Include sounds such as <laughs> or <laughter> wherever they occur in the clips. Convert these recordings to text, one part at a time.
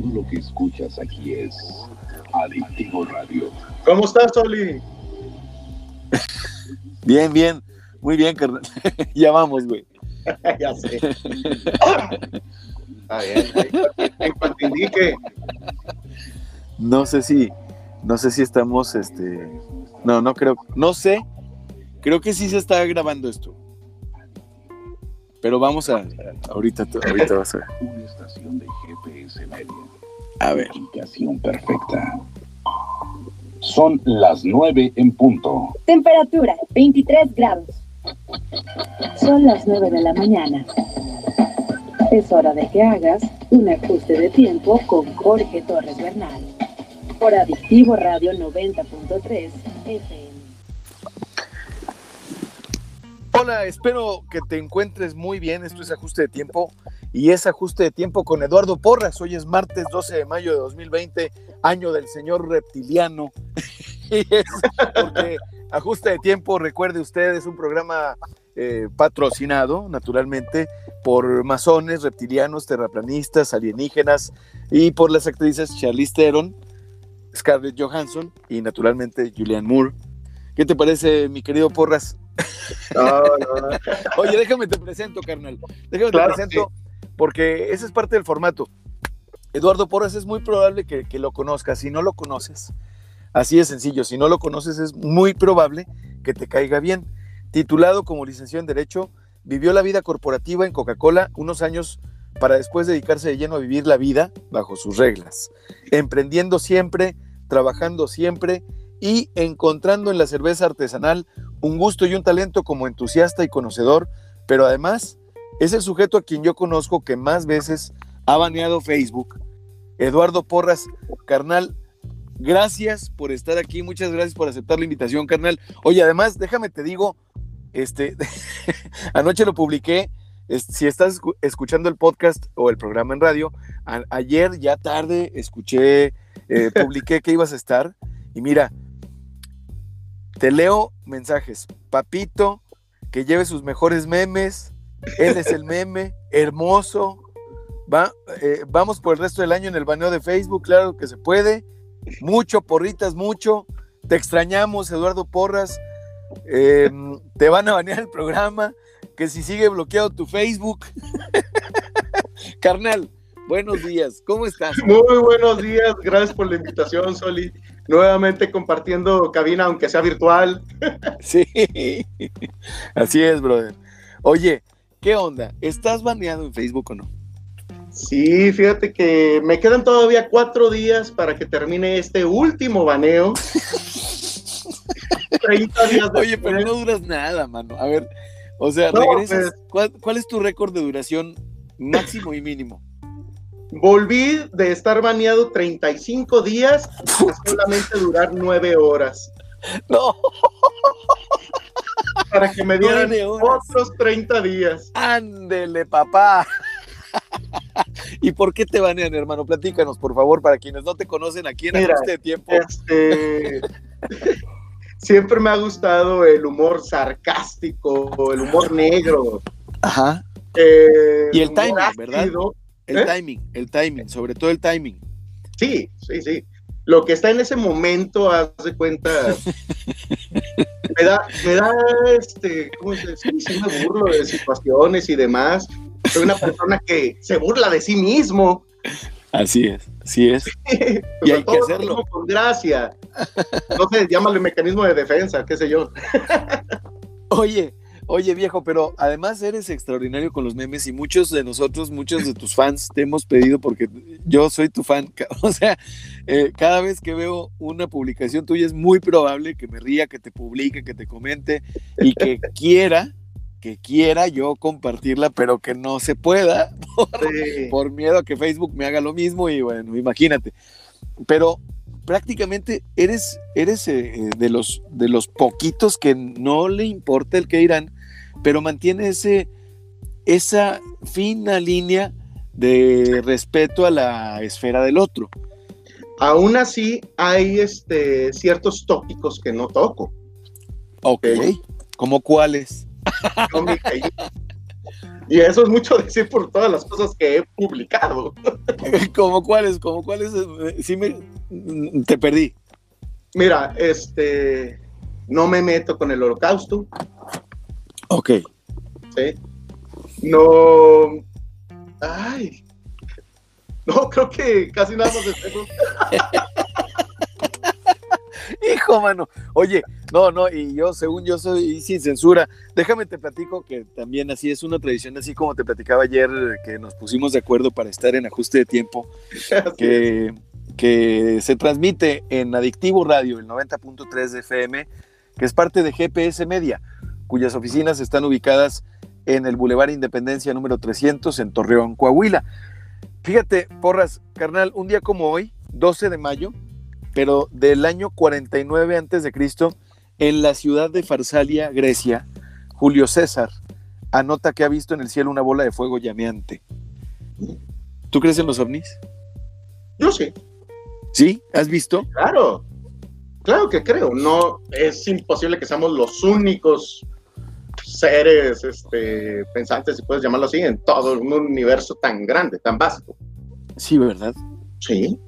Todo lo que escuchas aquí es Adictivo Radio. ¿Cómo estás, Oli? Bien, bien. Muy bien, carnal. <laughs> ya vamos, güey. <laughs> ya sé. <laughs> Está bien. En cuanto indique. No sé si, no sé si estamos, este, no, no creo, no sé, creo que sí se está grabando esto. Pero vamos a, ahorita, ahorita vas a ver. Una estación de GPS media. A ver. Ubicación perfecta. Son las 9 en punto. Temperatura 23 grados. Son las 9 de la mañana. Es hora de que hagas un ajuste de tiempo con Jorge Torres Bernal. Por Adictivo Radio 90.3 FM. Hola, espero que te encuentres muy bien. Esto es ajuste de tiempo y es ajuste de tiempo con Eduardo Porras. Hoy es martes 12 de mayo de 2020, año del señor reptiliano. <laughs> y es porque ajuste de tiempo, recuerde usted, es un programa eh, patrocinado, naturalmente, por masones, reptilianos, terraplanistas, alienígenas y por las actrices Charlize Theron, Scarlett Johansson y naturalmente Julianne Moore. ¿Qué te parece, mi querido Porras? No, no. <laughs> Oye, déjame te presento, carnal. Déjame Claro, te presento, porque ese es parte del formato. Eduardo Porras es muy probable que, que lo conozcas. Si no lo conoces, así de sencillo, si no lo conoces, es muy probable que te caiga bien. Titulado como licenciado en Derecho, vivió la vida corporativa en Coca-Cola unos años para después dedicarse de lleno a vivir la vida bajo sus reglas, emprendiendo siempre, trabajando siempre y encontrando en la cerveza artesanal un gusto y un talento como entusiasta y conocedor, pero además es el sujeto a quien yo conozco que más veces ha baneado Facebook. Eduardo Porras, carnal, gracias por estar aquí, muchas gracias por aceptar la invitación, carnal. Oye, además, déjame te digo, este, <laughs> anoche lo publiqué, es- si estás escu- escuchando el podcast o el programa en radio, a- ayer ya tarde escuché, eh, <laughs> publiqué que ibas a estar y mira, te leo mensajes. Papito, que lleve sus mejores memes. Él es el meme, hermoso. Va, eh, vamos por el resto del año en el baneo de Facebook, claro que se puede. Mucho, porritas, mucho. Te extrañamos, Eduardo Porras. Eh, te van a banear el programa. Que si sigue bloqueado tu Facebook. <laughs> Carnal, buenos días. ¿Cómo estás? Muy buenos días. Gracias por la invitación, Soli. Nuevamente compartiendo cabina, aunque sea virtual. Sí, así es, brother. Oye, ¿qué onda? ¿Estás baneado en Facebook o no? Sí, fíjate que me quedan todavía cuatro días para que termine este último baneo. <laughs> 30 días Oye, pero no duras nada, mano. A ver, o sea, No, regresas. ¿Cuál, cuál es tu récord de duración máximo y mínimo? Volví de estar baneado 35 días a solamente durar 9 horas. <laughs> No, Para que me dieran otros 30 días. ándele, papá. <laughs> ¿Y por qué te banean, hermano? Platícanos, por favor, para quienes no te conocen aquí en Mira, de Tiempo. Este, <laughs> siempre me ha gustado el humor sarcástico, el humor negro. Ajá. eh, Y el timing, ¿verdad? El ¿Eh? timing, el timing, sobre todo el timing. Sí, sí, sí. Lo que está en ese momento, haz de cuenta, <laughs> me da, me da, este, ¿cómo se dice? Sí me burlo de situaciones y demás. Soy una persona que se burla de sí mismo. Así es, así es. Pero hay que hacerlo. Con gracia. No sé, llámale mecanismo de defensa, qué sé yo. Oye, oye viejo, pero además eres extraordinario con los memes y muchos de nosotros, muchos de tus fans te hemos pedido porque yo soy tu fan. <laughs> O sea, eh, cada vez que veo una publicación tuya es muy probable que me ría, que te publique, que te comente y que <laughs> quiera, que quiera yo compartirla, pero que no se pueda <laughs> Sí. por miedo a que Facebook me haga lo mismo y bueno, imagínate. Pero prácticamente eres, eres eh, eh, de, los, de los poquitos que no le importa el que dirán, pero mantiene ese, esa fina línea de respeto a la esfera del otro. Aún así, hay este, ciertos tópicos que no toco. Ok. ¿Como cuáles? No, mija, y- eso es mucho decir por todas las cosas que he publicado. <laughs> ¿Como cuáles? ¿Como cuáles? Sí me... Te perdí. Mira, este... No me meto con el holocausto. Ok. ¿sí? No. Ay. No, creo que casi nada más de eso. <laughs> Hijo, mano. Oye, no, no, y yo, según yo soy sin censura, déjame te platico que también así es una tradición, así como te platicaba ayer, que nos pusimos de acuerdo para estar en ajuste de tiempo, <laughs> que, que se transmite en Adictivo Radio, el 90.3 de FM, que es parte de GPS Media, cuyas oficinas están ubicadas en el Boulevard Independencia número 300 en Torreón, Coahuila. Fíjate, porras, carnal, un día como hoy, 12 de mayo, pero del año 49 antes de Cristo, en la ciudad de Farsalia, Grecia, Julio César anota que ha visto en el cielo una bola de fuego llameante. ¿Tú crees en los ovnis? Yo sí. ¿Sí? ¿Has visto? Claro. Claro que creo. No es imposible que seamos los únicos seres este, pensantes, si puedes llamarlo así, en todo un universo tan grande, tan vasto. Sí, ¿verdad? Sí.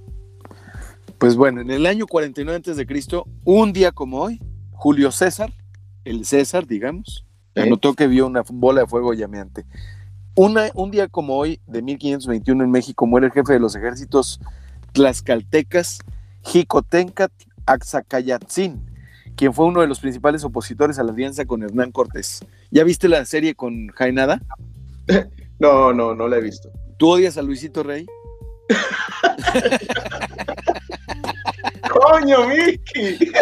Pues bueno, en el año 49 antes de Cristo, un día como hoy, Julio César, el César, digamos, Sí. anotó que vio una bola de fuego llameante. Una, un día como hoy, de 1521 en México, muere el jefe de los ejércitos tlaxcaltecas, Jicotencat Axacayatzin, quien fue uno de los principales opositores a la alianza con Hernán Cortés. ¿Ya viste la serie con Jainada? <laughs> No, no, no la he visto. ¿Tú odias a Luisito Rey? ¡Coño, Mickey! <laughs>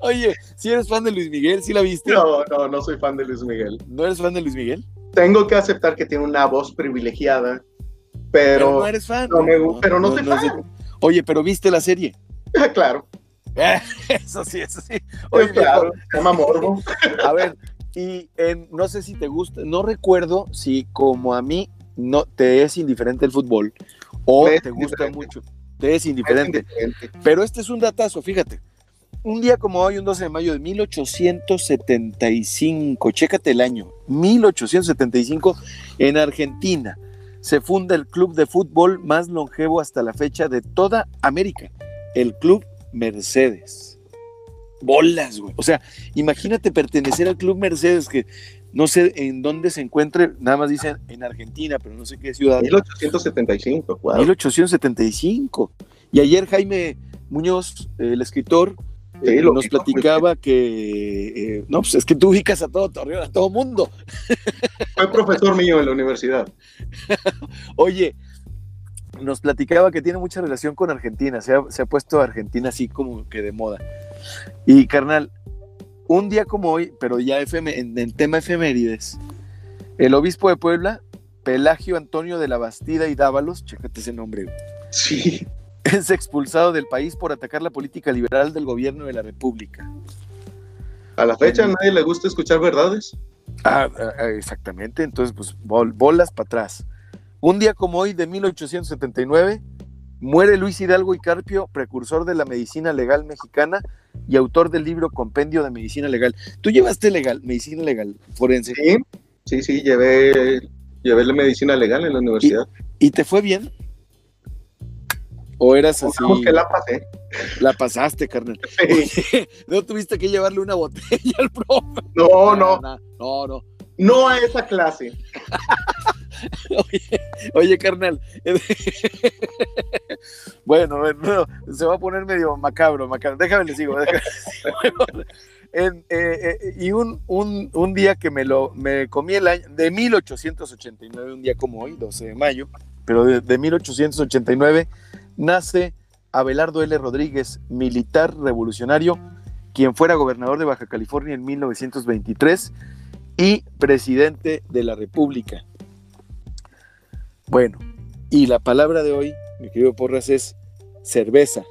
Oye, si eres fan de Luis Miguel, ¿sí la viste? No, no, no soy fan de Luis Miguel. ¿No eres fan de Luis Miguel? Tengo que aceptar que tiene una voz privilegiada, Pero, pero, no eres fan. no me pero no soy fan. Oye, pero viste la serie. <laughs> claro, <laughs> Eso sí, eso sí. Oye, claro, Morbo. a ver, y en- no sé si te gusta, no recuerdo si como a mí no te es indiferente el fútbol o es te gusta indiferente. mucho, te es indiferente. Diferente. Pero este es un datazo, fíjate. Un día como hoy, un 12 de mayo de 1875, chécate el año, 1875, en Argentina, se funda el club de fútbol más longevo hasta la fecha de toda América, el Club Mercedes. Bolas, güey. O sea, imagínate pertenecer al Club Mercedes, que no sé en dónde se encuentre, nada más dicen en Argentina, pero no sé qué ciudad. 1875, wow. 1875. Y ayer Jaime Muñoz, el escritor, Sí, eh, nos platicaba que, eh, no, pues es que tú ubicas a todo Torreón, a todo mundo. Fue profesor mío en la universidad. <laughs> Oye, nos platicaba que tiene mucha relación con Argentina, se ha, se ha puesto Argentina así como que de moda. Y carnal, un día como hoy, pero ya en, en tema efemérides, el obispo de Puebla, Pelagio Antonio de la Bastida y Dávalos, chécate ese nombre, Sí. <laughs> es expulsado del país por atacar la política liberal del gobierno de la República. A la fecha a nadie le gusta escuchar verdades. Ah, ah, exactamente, entonces pues bol- bolas para atrás. Un día como hoy de 1879 muere Luis Hidalgo y Carpio, precursor de la medicina legal mexicana y autor del libro Compendio de Medicina Legal. ¿Tú llevaste legal, medicina legal forense Sí, sí, sí, llevé, llevé la medicina legal en la universidad. y te fue bien? ¿O eras así? Digamos que la pasé. La pasaste, carnal. Sí. <laughs> ¿No tuviste que llevarle una botella al profe? No, no, No, no. no a esa clase. <laughs> Oye, carnal. <laughs> bueno, se va a poner medio macabro, macabro. Déjame le sigo. <laughs> déjame eh, eh, y un, un, un día que me lo me comí el año de 1889, un día como hoy, 12 de mayo, pero de, de 1889 nace Abelardo L. Rodríguez, militar revolucionario, quien fuera gobernador de Baja California en 1923 y presidente de la República. Bueno, y la palabra de hoy, mi querido Porras, es cerveza.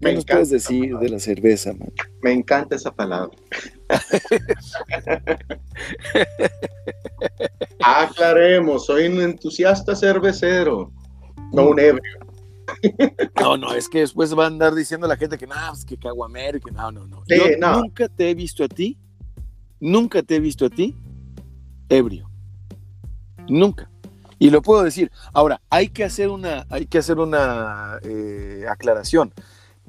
¿Qué Me nos encanta puedes decir de la cerveza, man? Me encanta esa palabra. <laughs> Aclaremos, soy un entusiasta cervecero, no un ebrio. <laughs> No, no, es que después va a andar diciendo la gente que no, es que caguamero, que no, no, no. Sí, Yo no. nunca te he visto a ti, nunca te he visto a ti ebrio. Nunca. Y lo puedo decir. Ahora, hay que hacer una, hay que hacer una eh, aclaración.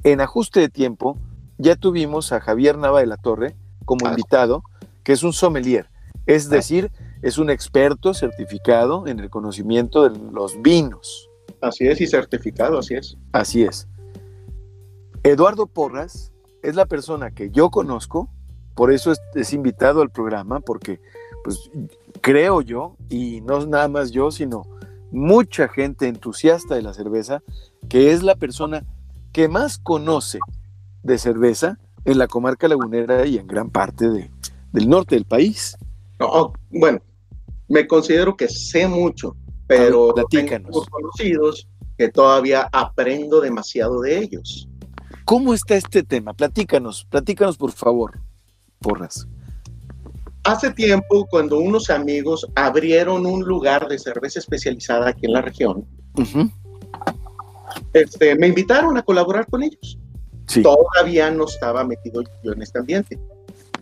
En ajuste de tiempo, ya tuvimos a Javier Nava de la Torre como Ah. invitado, que es un sommelier. Es decir, es un experto certificado en el conocimiento de los vinos. Así es, y certificado, así es. Así es. Eduardo Porras es la persona que yo conozco, por eso es, es invitado al programa, porque pues creo yo, y no nada más yo, sino mucha gente entusiasta de la cerveza, que es la persona que más conoce de cerveza en la comarca lagunera y en gran parte de- del norte del país. No, bueno, me considero que sé mucho, pero ver, tengo conocidos que todavía aprendo demasiado de ellos. ¿Cómo está este tema? Platícanos, platícanos por favor, Porras. Hace tiempo, cuando unos amigos abrieron un lugar de cerveza especializada aquí en la región, este, me invitaron a colaborar con ellos. Sí, Todavía no estaba metido yo en este ambiente.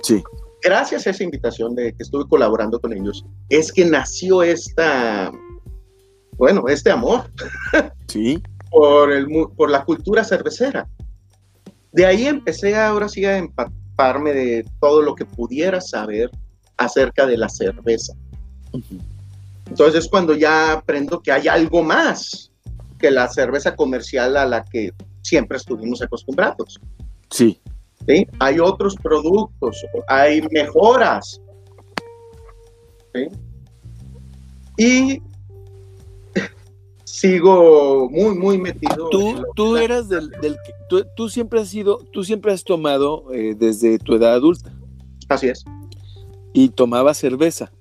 sí. Gracias a esa invitación de que estuve colaborando con ellos, es que nació esta, bueno, este amor <laughs> Sí, por, el, por la cultura cervecera. De ahí empecé ahora sí a empaparme de todo lo que pudiera saber acerca de la cerveza. Entonces es cuando ya aprendo que hay algo más que la cerveza comercial a la que siempre estuvimos acostumbrados. sí. ¿sí? Hay otros productos, hay mejoras. ¿sí? Y sigo muy, muy metido. Tú, tú eras del, del que- tú, tú siempre has sido, tú siempre has tomado eh, desde tu edad adulta Así es. y tomabas cerveza.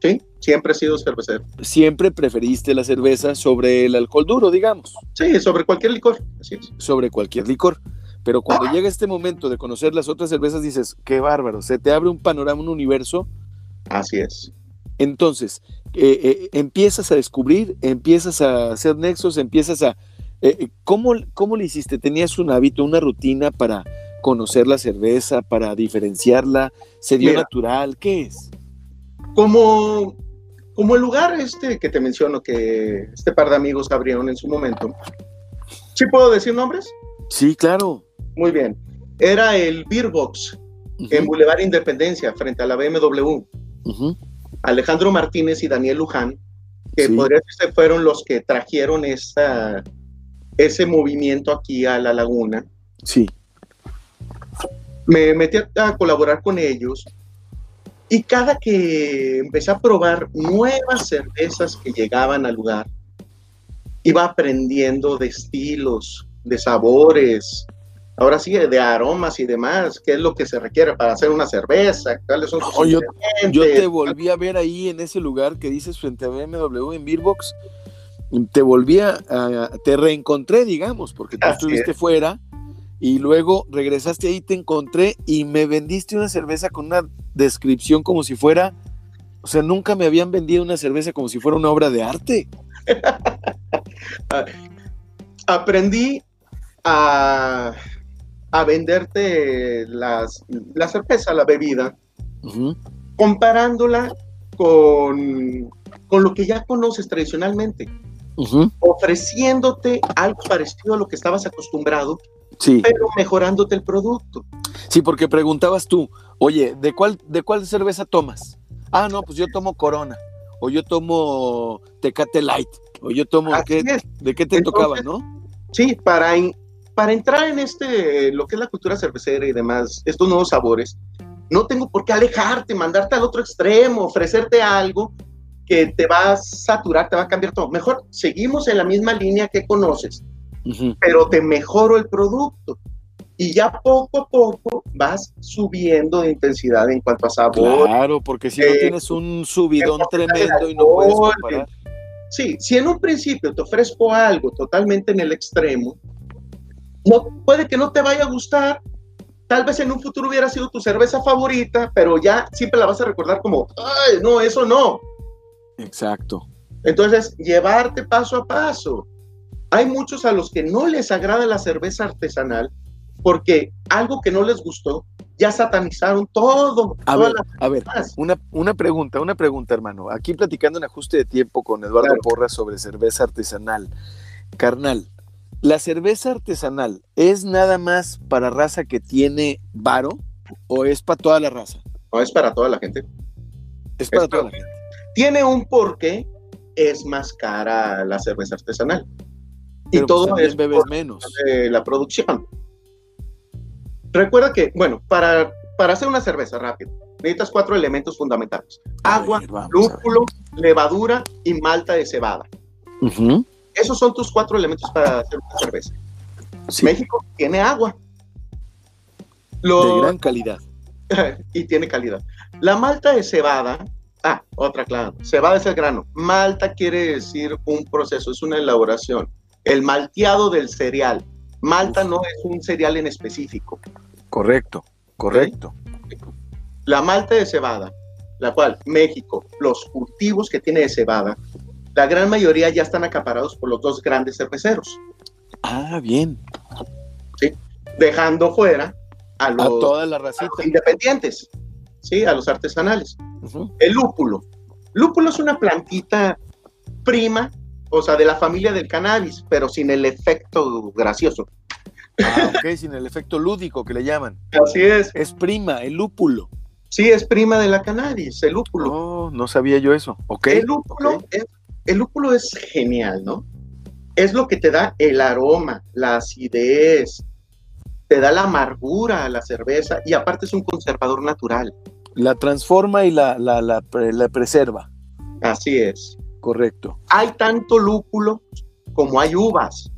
Sí, siempre he sido cervecero. Siempre preferiste la cerveza sobre el alcohol duro, digamos, Sí, sobre cualquier licor. Así es. sobre cualquier licor. Pero cuando llega este momento de conocer las otras cervezas, dices, qué bárbaro, se te abre un panorama, un universo. Así es. Entonces, eh, eh, empiezas a descubrir, empiezas a hacer nexos, empiezas a... eh, ¿cómo, ¿Cómo le hiciste? ¿Tenías un hábito, una rutina para conocer la cerveza, para diferenciarla? ¿Se dio Mira. natural? ¿Qué es? Como, como el lugar este que te menciono, que este par de amigos abrieron en su momento. ¿Sí puedo decir nombres? Sí, claro. Muy bien. Era el Beer Box en Ujú, Boulevard Independencia, frente a la BMW. Alejandro Martínez y Daniel Luján, que Sí. podría decirse fueron los que trajeron ese movimiento aquí a la laguna. Sí, Me metí a colaborar con ellos y cada que empecé a probar nuevas cervezas que llegaban al lugar, iba aprendiendo de estilos, de sabores, ahora sí, de aromas y demás, qué es lo que se requiere para hacer una cerveza, cuáles son sus No, yo- ingredientes. Yo te volví a ver ahí en ese lugar que dices frente a BMW en Beerbox. Te volví a, a- te reencontré, digamos, porque tú Así estuviste fuera y luego regresaste ahí, te encontré y me vendiste una cerveza con una descripción como si fuera, o sea, nunca me habían vendido una cerveza como si fuera una obra de arte. <laughs> aprendí a, a venderte las, la cerveza, la bebida, comparándola con, con lo que ya conoces tradicionalmente, ofreciéndote algo parecido a lo que estabas acostumbrado, Sí, pero mejorándote el producto. sí, porque preguntabas tú, oye, ¿de cuál, ¿de cuál cerveza tomas? Ah, no, pues yo tomo Corona, o yo tomo Tecate Light, o yo tomo, Así ¿qué- es. ¿de qué te Entonces, tocaba, no? Sí, para, in- para entrar en este, lo que es la cultura cervecera y demás, estos nuevos sabores, no tengo por qué alejarte, mandarte al otro extremo, ofrecerte algo que te va a saturar, te va a cambiar todo. Mejor seguimos en la misma línea que conoces, pero te mejoro el producto. Y ya poco a poco vas subiendo de intensidad en cuanto a sabor. Claro, porque si no Eh, tienes un subidón tremendo y no puedes comparar. Sí, si en un principio te ofrezco algo totalmente en el extremo, no, puede que no te vaya a gustar. Tal vez en un futuro hubiera sido tu cerveza favorita, pero ya siempre la vas a recordar como, ay, no, eso no. Exacto. Entonces, llevarte paso a paso. hay muchos a los que no les agrada la cerveza artesanal porque algo que no les gustó, ya satanizaron todo. A ver, a ver, una, una pregunta, una pregunta, hermano. Aquí platicando en ajuste de tiempo con Eduardo Claro. Porras sobre cerveza artesanal. Carnal, ¿la cerveza artesanal es nada más para raza que tiene varo o es para toda la raza? No es para toda la gente. Es para Es toda para- la gente. Tiene un porqué, es más cara la cerveza artesanal. y Pero pues todo es bebes menos. la producción. Recuerda que, bueno, para, para hacer una cerveza rápida, necesitas cuatro elementos fundamentales. Agua, ver, lúpulo, levadura y malta de cebada. Esos son tus cuatro elementos para hacer una cerveza. sí, México tiene agua. de Lo, gran calidad. <laughs> y tiene calidad. La malta de cebada, ah, otra claro, cebada es el grano. Malta quiere decir un proceso, es una elaboración. El malteado del cereal. Malta no es un cereal en específico. Correcto, correcto. La malta de cebada, la cual México, los cultivos que tiene de cebada, la gran mayoría ya están acaparados por los dos grandes cerveceros, Ah, bien. dejando fuera a A los, toda la a los racita. independientes, ¿sí? a los artesanales. Ujú. El lúpulo. Lúpulo es una plantita prima, o sea, de la familia del cannabis, pero sin el efecto gracioso. Ah, ok, sin el efecto lúdico que le llaman. Así es. Es prima, el lúpulo. Sí, es prima de la cannabis, el lúpulo. Oh, no sabía yo eso. Ok. el, lúpulo es, el lúpulo es genial, ¿no? Es lo que te da el aroma, la acidez, te da la amargura a la cerveza y aparte es un conservador natural. La transforma y la, la, la, la preserva. Así es. Correcto. Hay tanto lúpulo como hay uvas.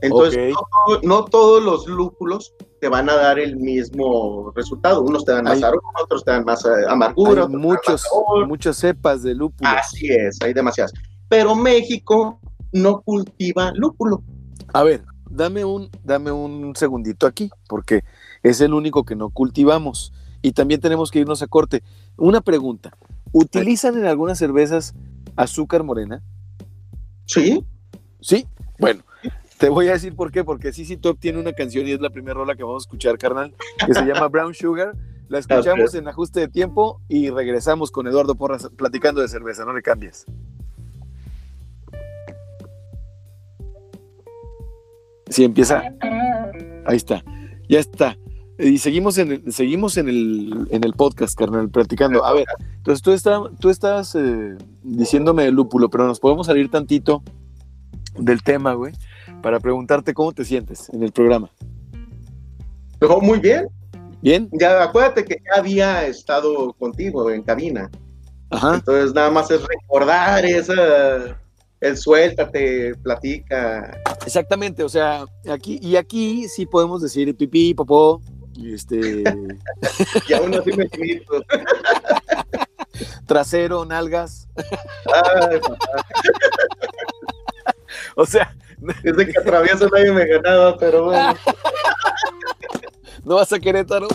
Entonces, no todos los lúpulos te van a dar el mismo resultado. Unos te dan más Hay- aroma, otros te dan más eh, amargura. Hay muchos, más muchas cepas de lúpulo. Así es, hay demasiadas. Pero México no cultiva lúpulo. A ver, dame un, dame un segundito aquí, porque es el único que no cultivamos. Y también tenemos que irnos a corte. Una pregunta. ¿Utilizan en algunas cervezas azúcar morena? Sí, Sí. Bueno, te voy a decir por qué. Porque CC Top tiene una canción y es la primera rola que vamos a escuchar, carnal, que se llama Brown Sugar. La <laughs> escuchamos en ajuste de tiempo y regresamos con Eduardo Porras platicando de cerveza. No le cambies. Sí, empieza. Ahí está. Ya está. Y seguimos en el, seguimos en el, en el podcast, carnal, platicando. A ver, entonces tú, está, tú estás eh, diciéndome el lúpulo, pero nos podemos salir tantito del tema, güey, para preguntarte cómo te sientes en el programa. no, muy bien. ¿Bien? Ya acuérdate que ya había estado contigo en cabina. Ajá. Entonces nada más es recordar esa, el suéltate, platica. Exactamente, o sea, aquí y aquí sí podemos decir pipí, popó, y este <laughs> Y aún así me grito. <laughs> trasero, nalgas, Ay, <laughs> o sea, Desde que atravieso nadie me ganaba, pero bueno. <laughs> no vas a Querétaro.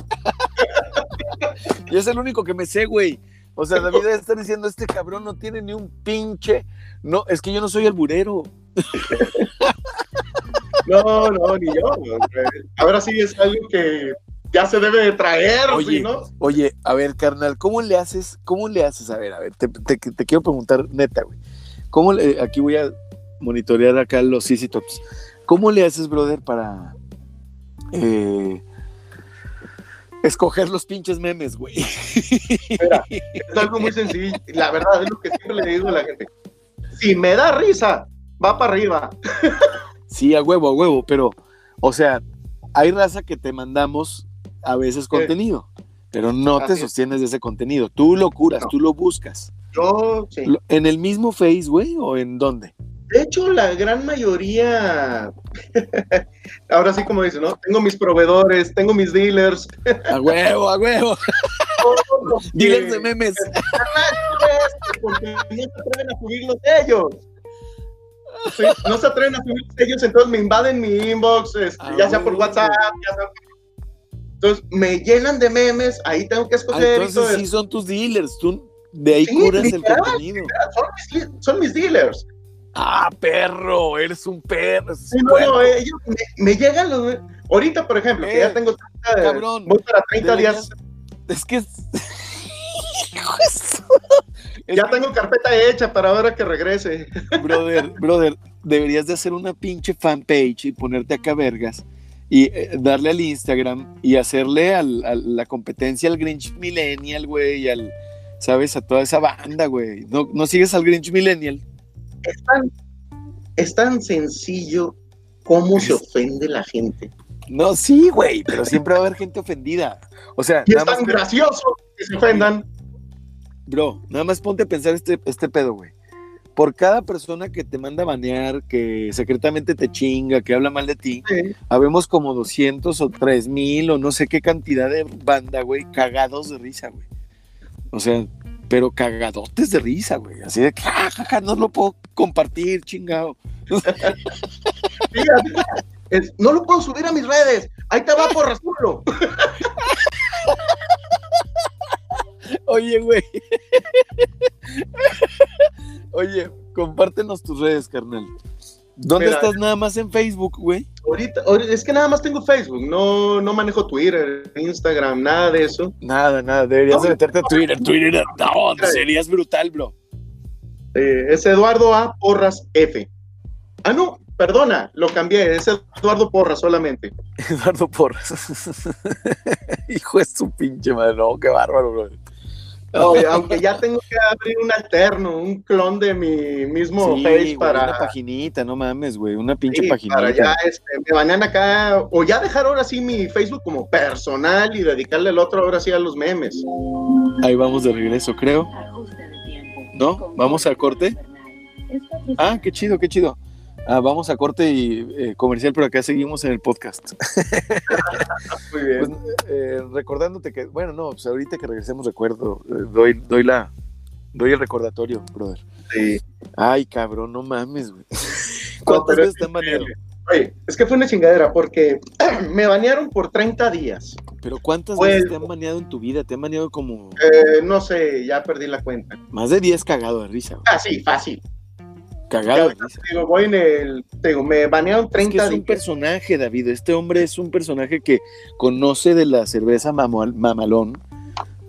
<laughs> y es el único que me sé, güey. O sea, David debe estar diciendo, este cabrón no tiene ni un pinche. No, es que yo no soy alburero. <laughs> No, no, ni yo. Ahora sí es algo que ya se debe de traer, Oye, ¿sí, ¿no? Oye, a ver, carnal, ¿cómo le haces? ¿Cómo le haces? A ver, a ver, te, te- te quiero preguntar neta, güey. ¿Cómo le, aquí voy a monitorear acá los CC Tops. ¿Cómo le haces, brother, para eh, escoger los pinches memes, güey? Mira, es algo muy sencillo. La verdad es lo que siempre le digo a la gente. Si me da risa, va para arriba. Sí, a huevo, a huevo, pero, o sea, hay raza que te mandamos a veces contenido, pero no te Así sostienes de ese contenido. Tú lo curas, No. tú lo buscas. Yo, sí. ¿En el mismo Face, güey, o en dónde? De hecho, la gran mayoría, <laughs> ahora sí como dicen, ¿no? Tengo mis proveedores, tengo mis dealers. A huevo, a huevo. <laughs> Dealers de memes. Porque no se atreven a subir los sellos. Sí, no se atreven a subir los sellos, entonces me invaden mi inbox, este, Ah, ya sea por. WhatsApp, ya sea por- Entonces me llenan de memes, ahí tengo que Ah, escoger. entonces sí son tus dealers, tú de ahí Sí, curas el literal. contenido. son, mis, son mis dealers. Ah, perro, eres un perro. eres Sí, un no, no, ellos me, me llegan los. Ahorita, por ejemplo, que Eh, ya tengo 30, cabrón, voy para 30 días, Es que <laughs> ya tengo carpeta hecha para ahora que regrese. Brother, brother, deberías de hacer una pinche fanpage y ponerte acá vergas y eh, darle al Instagram y hacerle al- a la competencia al Grinch Millennial, güey, y al, ¿sabes? A toda esa banda, güey. ¿No, ¿No sigues al Grinch Millennial? Es tan, es tan sencillo cómo se ofende la gente. No, sí, güey, pero siempre va a haber gente ofendida. O sea, Y es tan que- gracioso que se ofendan. Bro, nada más ponte a pensar este, este pedo, güey. Por cada persona que te manda a banear, que secretamente te chinga, que habla mal de ti, Sí. habemos como 200 o 3000 o no sé qué cantidad de banda, güey, cagados de risa, güey. O sea, pero cagadotes de risa, güey. Así de que, "Ja, ja, ja, no lo puedo compartir, chingado. <laughs> Es, no lo puedo subir a mis redes. Ahí te va por rasurlo. <laughs> Oye, güey. <laughs> Oye, compártenos tus redes, carnal. ¿Dónde Mira. estás nada más en Facebook, güey? Ahorita, es que nada más tengo Facebook, no, no manejo Twitter, Instagram, nada de eso. Nada, nada, deberías No. de meterte a Twitter. Twitter, no, serías brutal, bro. Eh, es Eduardo A. Porras F. Ah, no, perdona, lo cambié, es Eduardo Porras solamente. <laughs> Eduardo Porras. <laughs> Hijo de su pinche madre, no, qué bárbaro, bro. Oye, aunque ya tengo que abrir un alterno, un clon de mi mismo Sí, face güey, para, una paginita, no mames, güey, una pinche sí, paginita. para ya este, me banean acá, o ya dejar ahora sí mi Facebook como personal y dedicarle el otro ahora sí a los memes. Ahí vamos de regreso, creo. ¿No? ¿Vamos a corte? Ah, qué chido, qué chido. Ah, vamos a corte y eh, comercial, pero acá seguimos en el podcast. <laughs> Muy bien. Pues, eh, recordándote que, bueno, no, pues ahorita que regresemos recuerdo, eh, doy, doy la, doy el recordatorio, brother. Sí. Ay, cabrón, no mames, güey. <laughs> ¿Cuántas veces es te han baneado? Oye, es que fue una chingadera porque <clears throat> me banearon por 30 días. Pero ¿cuántas Pues- veces te han baneado en tu vida? Te han baneado como Eh, no sé, ya perdí la cuenta. más de 10 cagado de risa, güey. Ah, sí, fácil. Cagado. Digo, voy en el. Digo, me banearon Es que 30 es un personaje, David. Este hombre es un personaje que conoce de la cerveza mamal- mamalón.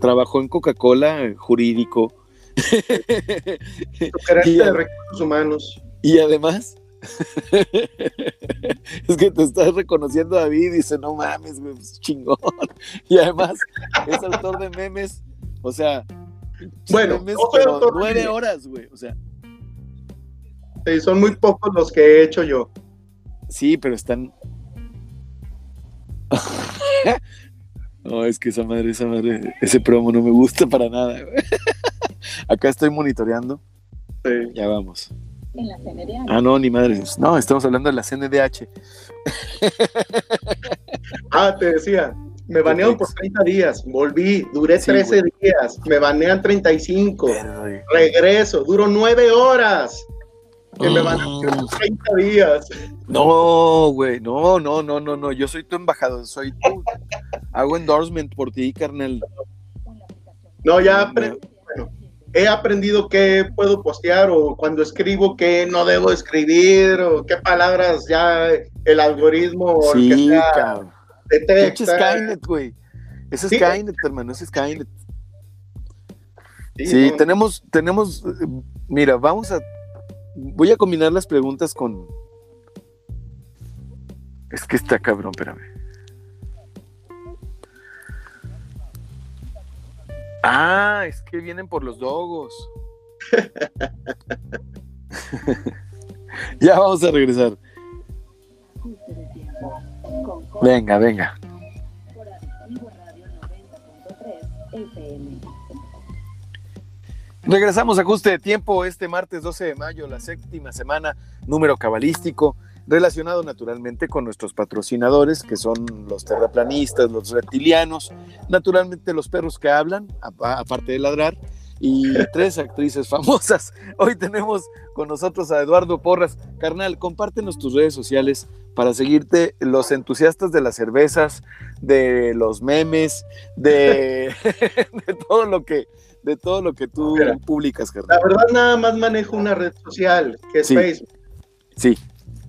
Trabajó en Coca-Cola, eh, jurídico. <laughs> Y- de recursos humanos. Y además, <laughs> es que te estás reconociendo David y dice, no mames, güey, pues, chingón. Y además, es autor de memes, o sea, Bueno, memes, pero nueve horas, güey. O sea, Sí, son muy pocos los que he hecho yo. sí, pero están. <laughs> No, es que esa madre, esa madre, ese promo no me gusta para nada. <laughs> Acá estoy monitoreando. Sí. Ya vamos. En la CNDH. Ah, no, ni madre. No, estamos hablando de la CNDH. <laughs> Ah, te decía, me banearon por 30 días. Volví, duré Sí, 13 días. Me banean 35. Verde. Regreso, duro 9 horas. Que me Mm. por 30 días. No, güey, no, no, no, no, no. Yo soy tu embajador, soy tu. Hago endorsement por ti, carnal. No, ya apre- bueno, he aprendido qué puedo postear o cuando escribo qué no debo escribir o qué palabras ya el algoritmo o el que Sí, sea cabrón. Detecta. Skynet, güey. Es Sí. Skynet, hermano, es Skynet. Sí, Sí, no, tenemos, tenemos. eh, Mira, vamos a. Voy a combinar las preguntas con. Es que está cabrón, espérame. Ah, es que vienen por los dogos. <laughs> ya vamos a regresar. Venga, venga. Regresamos a ajuste de tiempo este martes 12 de mayo, la séptima semana, número cabalístico, relacionado naturalmente con nuestros patrocinadores, que son los terraplanistas, los reptilianos, naturalmente los perros que hablan, aparte de ladrar, y tres actrices famosas. Hoy tenemos con nosotros a Eduardo Porras. Carnal, compártenos tus redes sociales para seguirte los entusiastas de las cervezas, de los memes, de, <laughs> de todo lo que de todo lo que tú Mira, publicas, carnal. La verdad, nada más manejo una red social, que es Sí. Facebook. Sí,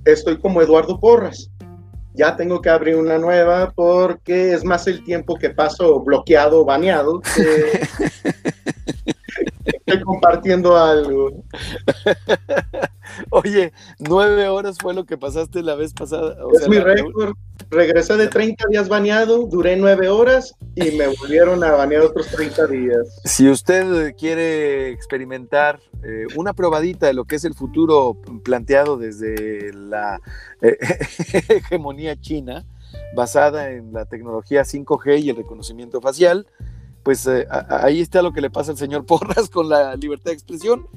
Estoy como Eduardo Porras. Ya tengo que abrir una nueva porque es más el tiempo que paso bloqueado, baneado, que <laughs> estoy compartiendo algo. <laughs> Oye, nueve horas fue lo que pasaste la vez pasada. o es sea, mi récord. Regresé de 30 días baneado, duré nueve horas y me volvieron a banear otros 30 días. Si usted quiere experimentar eh, una probadita de lo que es el futuro planteado desde la eh, <laughs> hegemonía china, basada en la tecnología 5G y el reconocimiento facial, pues eh, a- ahí está lo que le pasa al señor <laughs> Porras con la libertad de expresión.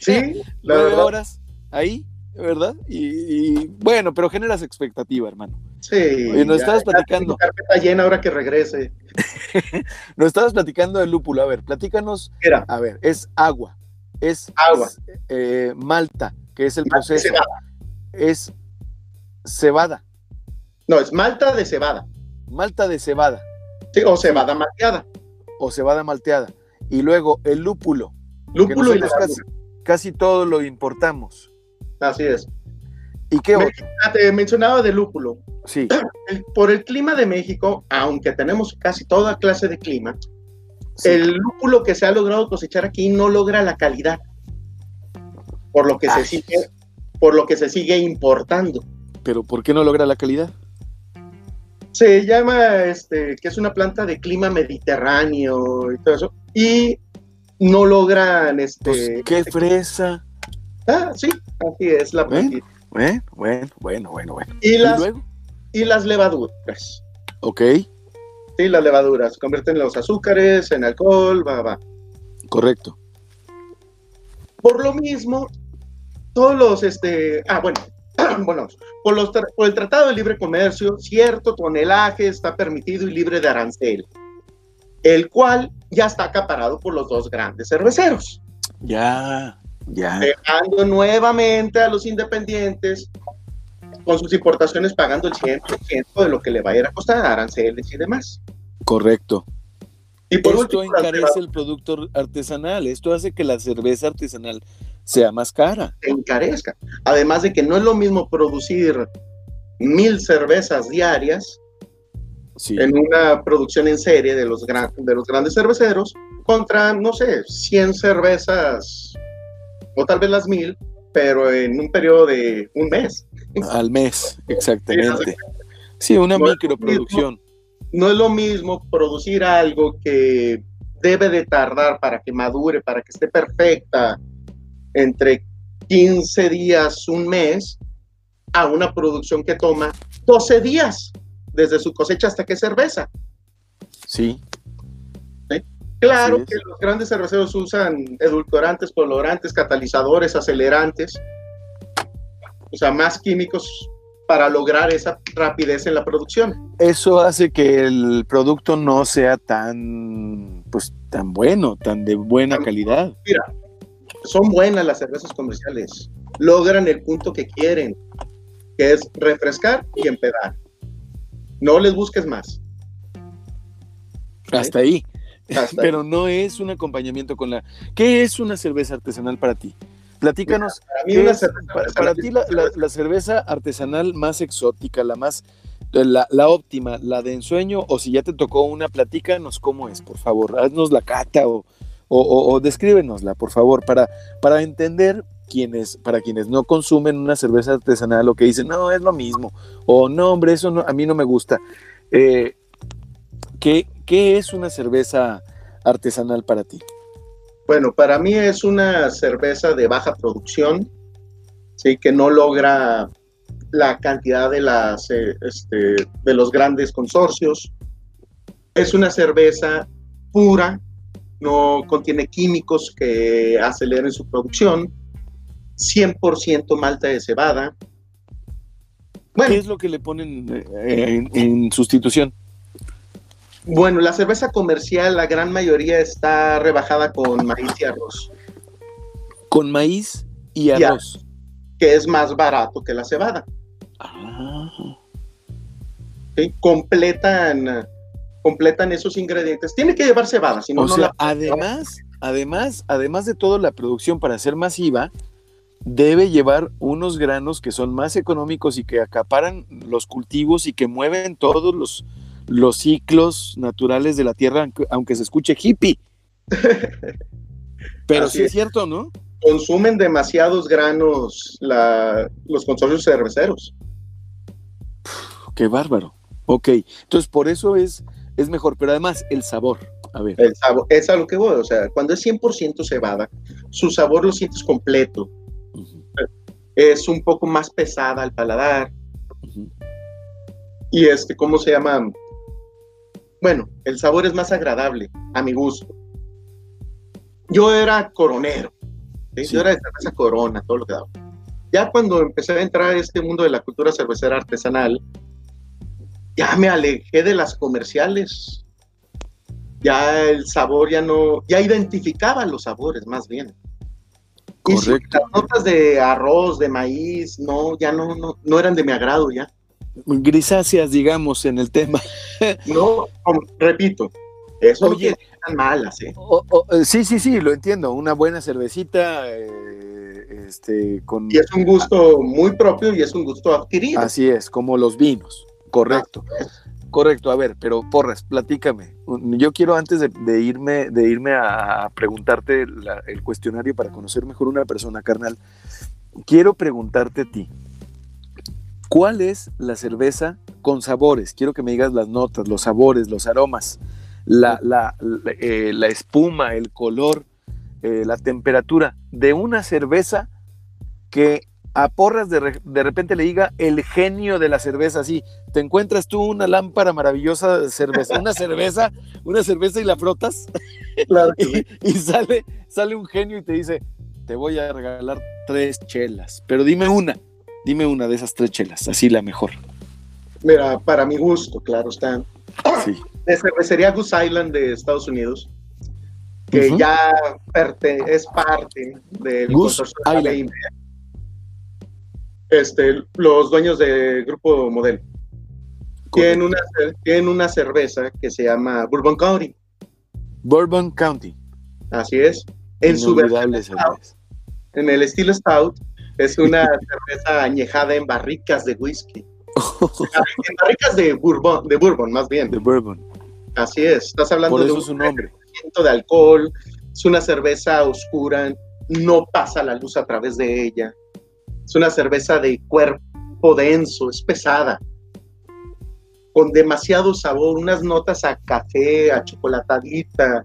Sí, <laughs> Nueve horas ahí, ¿verdad? Y, y, bueno, pero generas expectativa, hermano. Sí. Oye, nos ya- estabas ya platicando. tengo carpeta llena ahora que regrese. <laughs> Nos estabas platicando del lúpulo. A ver, platícanos. Mira, A ver, es agua, es Agua. eh, malta, que es el malta proceso, cebada. es cebada, No, es malta de cebada. malta de cebada Sí, o cebada malteada. O cebada malteada. Y luego el lúpulo, Lúpulo y casi, casi todo lo importamos. Así es. ¿Y qué Me-? Ah, Te mencionaba de lúpulo. Sí, <clears throat> por el clima de México, aunque tenemos casi toda clase de clima, sí. el lúpulo que se ha logrado cosechar aquí no logra la calidad. Por lo que Ay. se sigue, por lo que se sigue importando. pero ¿por qué no logra la calidad? Se llama este, que es una planta de clima mediterráneo y todo eso. Y no logran este. Pues qué fresa. Ah, sí, así es la Bueno. plantita. Bueno, bueno, bueno, bueno, bueno. Y Y las, luego, y las levaduras. ok, Sí, las levaduras convierten los azúcares en alcohol, va, va. correcto. Por lo mismo, todos los, este, ah, bueno, bueno, por, los, por el Tratado de Libre Comercio, cierto tonelaje está permitido y libre de arancel, el cual ya está acaparado por los dos grandes cerveceros, Ya, ya. dejando nuevamente a los independientes con sus importaciones pagando el 100% de lo que le va a ir a costar aranceles y demás. Correcto. Y por Esto último, encarece el producto artesanal. Esto hace que la cerveza artesanal sea más cara. se encarezca. Además de que no es lo mismo producir mil cervezas diarias Sí. en una producción en serie de los, gran- de los grandes cerveceros contra, no sé, 100 cervezas o tal vez las mil, pero en un periodo de un mes. Al mes, exactamente. Sí, una No es lo microproducción. No es lo mismo producir algo que debe de tardar para que madure, para que esté perfecta entre 15 días, un mes, a una producción que toma 12 días desde su cosecha hasta que cerveza. Sí, Claro es. que los grandes cerveceros usan edulcorantes, colorantes, catalizadores, acelerantes, o sea, más químicos para lograr esa rapidez en la producción. eso hace que el producto no sea tan, pues, tan bueno, tan de buena calidad. Son buenas las cervezas comerciales, logran el punto que quieren, que es refrescar y empedar. No les busques más. Hasta ahí. Hasta Pero no es un acompañamiento con la. ¿Qué es una cerveza artesanal para ti? Platícanos. para mí ¿qué una es- cerveza para, artesanal para ti la, la- la cerveza artesanal más exótica, la más, la, la óptima, la de ensueño, o si ya te tocó una, platícanos cómo es, por favor, haznos la cata o, o, descríbenosla, por favor, para, para entender quienes, para quienes no consumen una cerveza artesanal o que dicen, no, es lo mismo, o no, hombre, eso no, a mí no me gusta. Eh, ¿qué, ¿Qué es una cerveza artesanal para ti? Bueno, para mí es una cerveza de baja producción, sí, que no logra la cantidad de eh, este, de los grandes consorcios. Es una cerveza pura, no contiene químicos que aceleren su producción. 100% malta de cebada. Bueno, ¿Qué es lo que le ponen eh, en, en sustitución? Bueno, la cerveza comercial, la gran mayoría está rebajada con maíz y arroz, Con maíz y Ya. arroz. que es más barato que la cebada. Ah, ¿sí? Completan, completan esos ingredientes. Tiene que llevar cebada, si no, o no sea, la- además, además, además de todo, la producción para ser masiva debe llevar unos granos que son más económicos y que acaparan los cultivos y que mueven todos los, los ciclos naturales de la tierra, aunque, se escuche hippie. <laughs> Pero Así sí es es. cierto, ¿no? consumen demasiados granos la- los consorcios cerveceros. Qué bárbaro. Ok, entonces por eso es, es mejor, pero además el sabor. A ver. El sabor, es a lo que voy, o sea, cuando es 100% cebada, su sabor lo sientes completo, es un poco más pesada al paladar ujú. y este, ¿cómo se llama? Bueno, el sabor es más agradable, a mi gusto. Yo era coronero, ¿sí? Sí. yo era de cerveza corona, todo lo que daba. Ya cuando empecé a entrar a este mundo de la cultura cervecera artesanal, ya me alejé de las comerciales. Ya el sabor ya no, ya identificaba los sabores más bien. Y sí, Correcto. las notas de arroz, de maíz, no, ya no, no, no eran de mi agrado ya. Grisáceas, digamos, en el tema. <laughs> No, repito, eso no Oye. están malas, ¿eh? O- o- eh, sí, sí, sí, lo entiendo. Una buena cervecita, eh, este, con Y es un gusto muy propio y es un gusto adquirido. así es, como los vinos. Correcto, correcto. A ver, pero porras, platícame. Yo quiero antes de, irme, de irme a, preguntarte el cuestionario para conocer mejor una persona, carnal. Quiero preguntarte a ti. ¿Cuál es la cerveza con sabores? Quiero que me digas las notas, los sabores, los aromas, la, eh, espuma, el color, eh, la temperatura de una cerveza que a porras de, re- de repente le diga el genio de la cerveza, así, te encuentras tú una lámpara maravillosa de cerveza, una cerveza, una cerveza y la frotas <laughs> Claro que sí. y, y sale, sale un genio y te dice, te voy a regalar tres chelas, pero dime una, dime una de esas tres chelas, así la mejor. Mira, para mi gusto, claro, está. Sí. De cervecería Goose Island de Estados Unidos, que ya es parte del Goose de la Island. India. Este, los dueños del grupo Modelo tienen una, tienen una cerveza que se llama Bourbon County, Bourbon County. así es. En su versión en el estilo Stout, es una <laughs> cerveza añejada en barricas de whisky. <laughs> en barricas de bourbon, de bourbon más bien. De Bourbon. Así es. Estás hablando Por de eso un su nombre. de alcohol, es una cerveza oscura, no pasa la luz a través de ella. Es una cerveza de cuerpo denso, es pesada, con demasiado sabor, unas notas a café, a chocolatadita,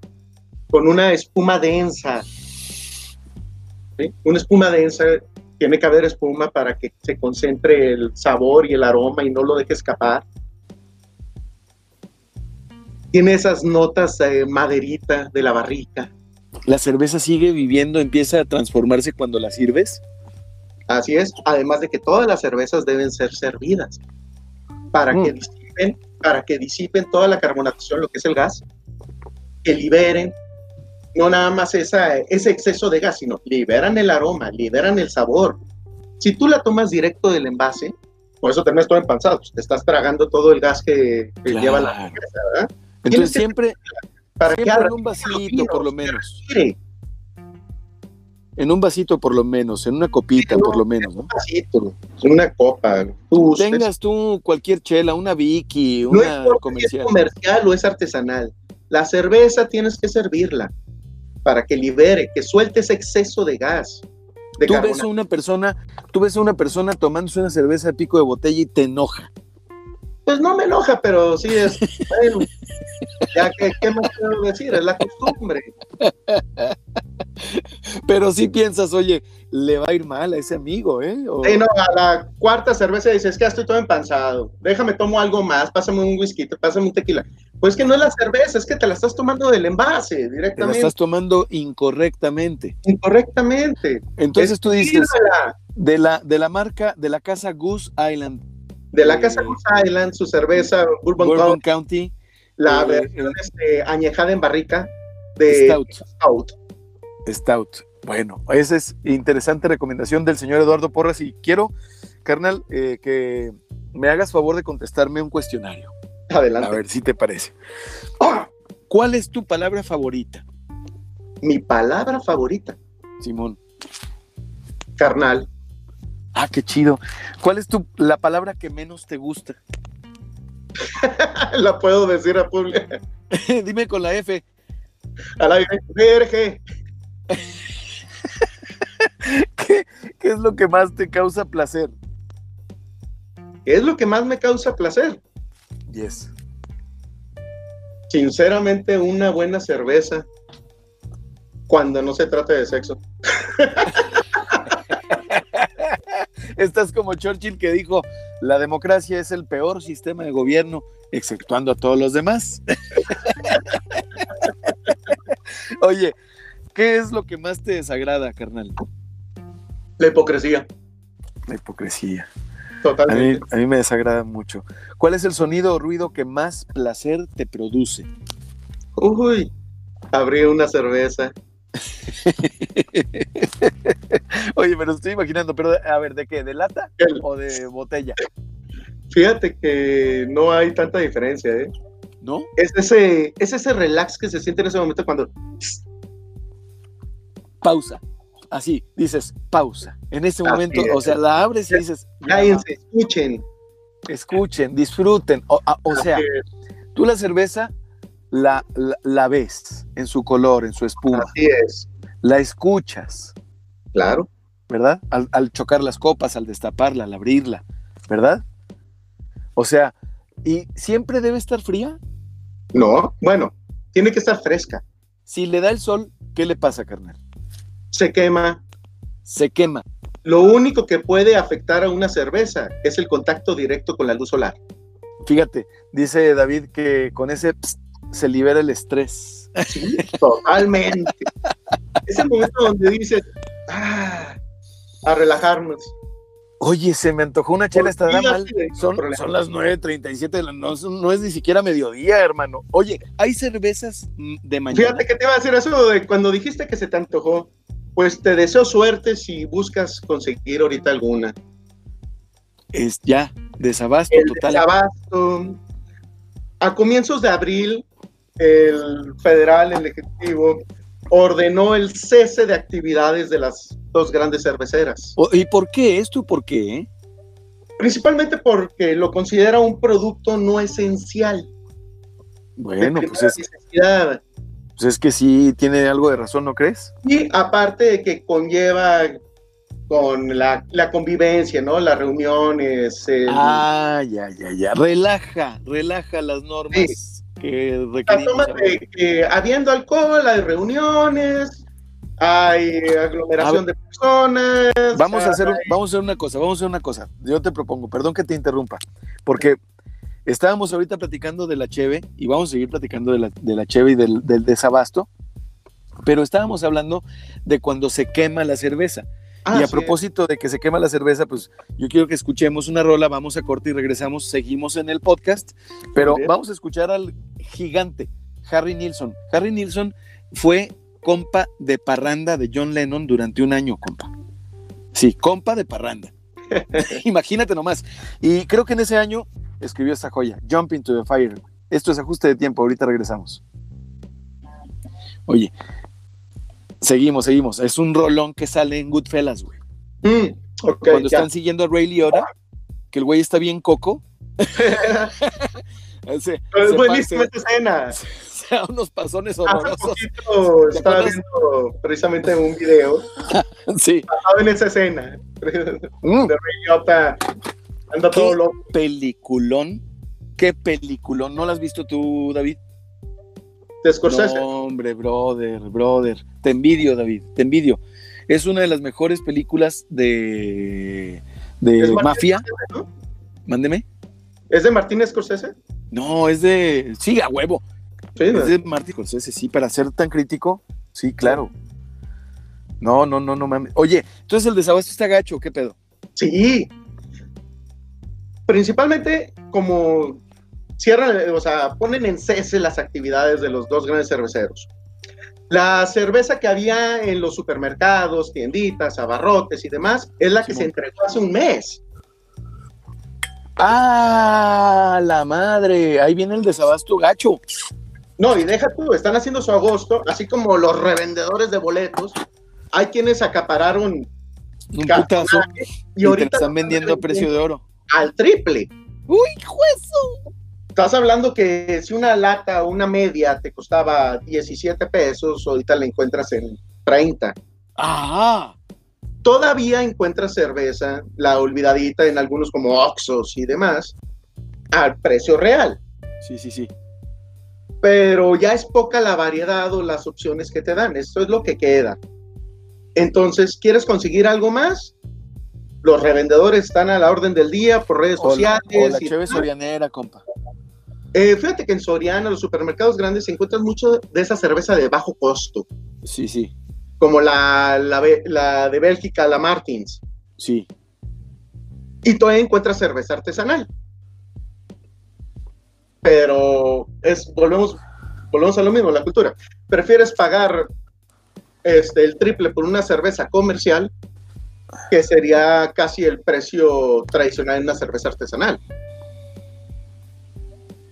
con una espuma densa. Una espuma densa, tiene que haber espuma para que se concentre el sabor y el aroma y no lo deje escapar tiene esas notas eh, maderita de la barrica. La cerveza sigue viviendo, empieza a transformarse cuando la sirves. Así es. Además de que todas las cervezas deben ser servidas para Mm. que disipen, para que disipen toda la carbonatación, lo que es el gas, que liberen no nada más esa, ese exceso de gas, sino liberan el aroma, liberan el sabor. Si tú la tomas directo del envase, por eso terminas todo empanzado, te estás tragando todo el gas que, que Claro. lleva la cerveza, ¿verdad? Entonces siempre, Para que abra, un vasito por lo menos. respire. En un vasito por lo menos, en una copita por lo menos, ¿no? un vasito, una copa. Tú, Tengas tú cualquier chela, una Vicky, no una importa si es comercial. comercial o es artesanal. La cerveza tienes que servirla para que libere, que suelte ese exceso de gas. De Tú ves a una persona, tú ves a una persona tomándose una cerveza a pico de botella y te enoja. Pues no me enoja, pero sí es. bueno, ya que, ¿qué más puedo decir? Es la costumbre. Pero sí piensas, oye, le va a ir mal a ese amigo, ¿eh? O- Sí, no, a la cuarta cerveza dices, es que ya estoy todo empanzado. Déjame tomo algo más, pásame un whisky, pásame un tequila. Pues que no es la cerveza, es que te la estás tomando del envase te la directamente, estás tomando incorrectamente. incorrectamente. Entonces tú dices, de la, de la marca, de la casa Goose Island, De la casa Goose Island, su cerveza Bourbon, Bourbon County, County, La versión este, añejada en barrica de Stout. Stout. Stout. Bueno, esa es interesante recomendación del señor Eduardo Porras y quiero, carnal, eh, que me hagas favor de contestarme un cuestionario. A Adelante. ver si te parece. ¿Cuál es tu palabra favorita, Mi palabra favorita, Simón? carnal. Ah, qué chido. ¿Cuál es tu, la palabra que menos te gusta? <laughs> La puedo decir a público. <laughs> Dime con la F. Al aire. Verge. ¿Qué, qué es lo que más te causa placer? Es lo que más me causa placer. Yes. Sinceramente, una buena cerveza cuando no se trata de sexo. <laughs> Estás como Churchill que dijo, la democracia es el peor sistema de gobierno, exceptuando a todos los demás. <laughs> Oye, ¿qué es lo que más te desagrada, carnal? La hipocresía. La hipocresía. A mí, Totalmente. a mí me desagrada mucho. ¿Cuál es el sonido o ruido que más placer te produce? Uy, abrí una cerveza. <laughs> Oye, me lo estoy imaginando, pero a ver, ¿de qué? ¿De lata El- o de botella? Fíjate que no hay tanta diferencia, ¿eh? ¿No? Es ese, es ese relax que se siente en ese momento cuando Pausa. Así, dices, pausa. En ese Así momento, es. o sea, la abres y dices, cállense, escuchen. escuchen, disfruten. O, a- o sea, tú la cerveza la, la, la ves en su color, en su espuma, así es. la escuchas, Claro. ¿verdad? Al, al chocar las copas, al destaparla, al abrirla, ¿verdad? O sea, ¿y siempre debe estar fría? No, bueno, tiene que estar fresca. Si le da el sol, ¿qué le pasa, carnal? Se quema. Se quema. Lo único que puede afectar a una cerveza es el contacto directo con la luz solar. Fíjate, dice David que con ese pst, se libera el estrés. Sí, <laughs> totalmente. Es el momento donde dices, ah, a relajarnos. Oye, se me antojó una chela, estará mal. Son, son las 9.37 de la noche, no es ni siquiera mediodía, hermano. Oye, ¿hay cervezas mm, de mañana? Fíjate que te iba a decir eso de cuando dijiste que se te antojó. Pues te deseo suerte si buscas conseguir ahorita alguna. Es ya, desabasto El total. desabasto. A comienzos de abril, el federal, el ejecutivo, ordenó el cese de actividades de las dos grandes cerveceras. ¿Y por qué esto? ¿Por qué? Principalmente porque lo considera un producto no esencial. Bueno, pues es, necesidad. pues es que sí tiene algo de razón, ¿no crees? Y aparte de que conlleva con la, la convivencia, ¿no? Las reuniones, el- Ah, ya, ya, ya. Relaja, relaja las normas que de que habiendo alcohol, hay reuniones, hay aglomeración de personas. Vamos a, hacer, hay- vamos a hacer una cosa, vamos a hacer una cosa. Yo te propongo, perdón que te interrumpa, porque estábamos ahorita platicando de la Cheve y vamos a seguir platicando de la, de la Cheve y del, del desabasto, pero estábamos hablando de cuando se quema la cerveza. Ah, y a sí. propósito de que se quema la cerveza, pues yo quiero que escuchemos una rola, vamos a corte y regresamos, seguimos en el podcast, pero vamos a escuchar al gigante Harry Nilsson. Harry Nilsson fue compa de parranda de John Lennon durante un año, compa. Sí, compa de parranda. <laughs> Imagínate nomás. Y creo que en ese año escribió esta joya, Jump into the Fire. Esto es ajuste de tiempo, ahorita regresamos. Oye, seguimos, seguimos. Es un rolón que sale en Goodfellas, güey. Mm, Cuando ya. están siguiendo a Ray Liotta, que el güey está bien coco. <laughs> se, Pero es buenísima esta escena. <laughs> se da unos pasones Hace horrorosos. poquito ¿Te estaba viendo precisamente un video <laughs> Sí. basado en esa escena. De Mm, Ray Liotta anda todo loco. peliculón. Qué peliculón. ¿No lo has visto tú, David? De Scorsese. No, hombre, brother, brother. Te envidio, David, te envidio. Es una de las mejores películas de, de mafia. Scorsese, ¿no? Mándeme. ¿Es de Martín Scorsese? No, es de. Sí, a huevo. Sí, ¿no? Es de Martin Scorsese, sí, para ser tan crítico. Sí, claro. No, no, no, no mames. Oye, entonces el desabasto está gacho, ¿qué pedo? Sí. Principalmente como cierran, o sea, ponen en cese las actividades de los dos grandes cerveceros. La cerveza que había en los supermercados, tienditas, abarrotes y demás, es la que se entregó hace un mes. ¡Ah! La madre. Ahí viene el desabasto gacho. No, y deja tú, están haciendo su agosto, así como los revendedores de boletos. Hay quienes acapararon Un putazo. y ahorita te están vendiendo a precio de oro. al triple. ¡Uy, juezo! Estás hablando que si una lata o una media te costaba 17 pesos, ahorita la encuentras en 30. ¡Ah! Todavía encuentras cerveza, la olvidadita en algunos como Oxos y demás, al precio real. Sí, sí, sí. Pero ya es poca la variedad o las opciones que te dan. Esto es lo que queda. Entonces, ¿quieres conseguir algo más? Los revendedores están a la orden del día por redes O la, sociales. o la y compa. Eh, fíjate que en Soriana, los supermercados grandes, se encuentran mucho de esa cerveza de bajo costo, Sí, sí, como la, la, be- la de Bélgica, la Martins. sí. Y todavía encuentras cerveza artesanal. Pero es, volvemos, volvemos a lo mismo, la cultura. Prefieres pagar este, el triple por una cerveza comercial, que sería casi el precio tradicional en una cerveza artesanal.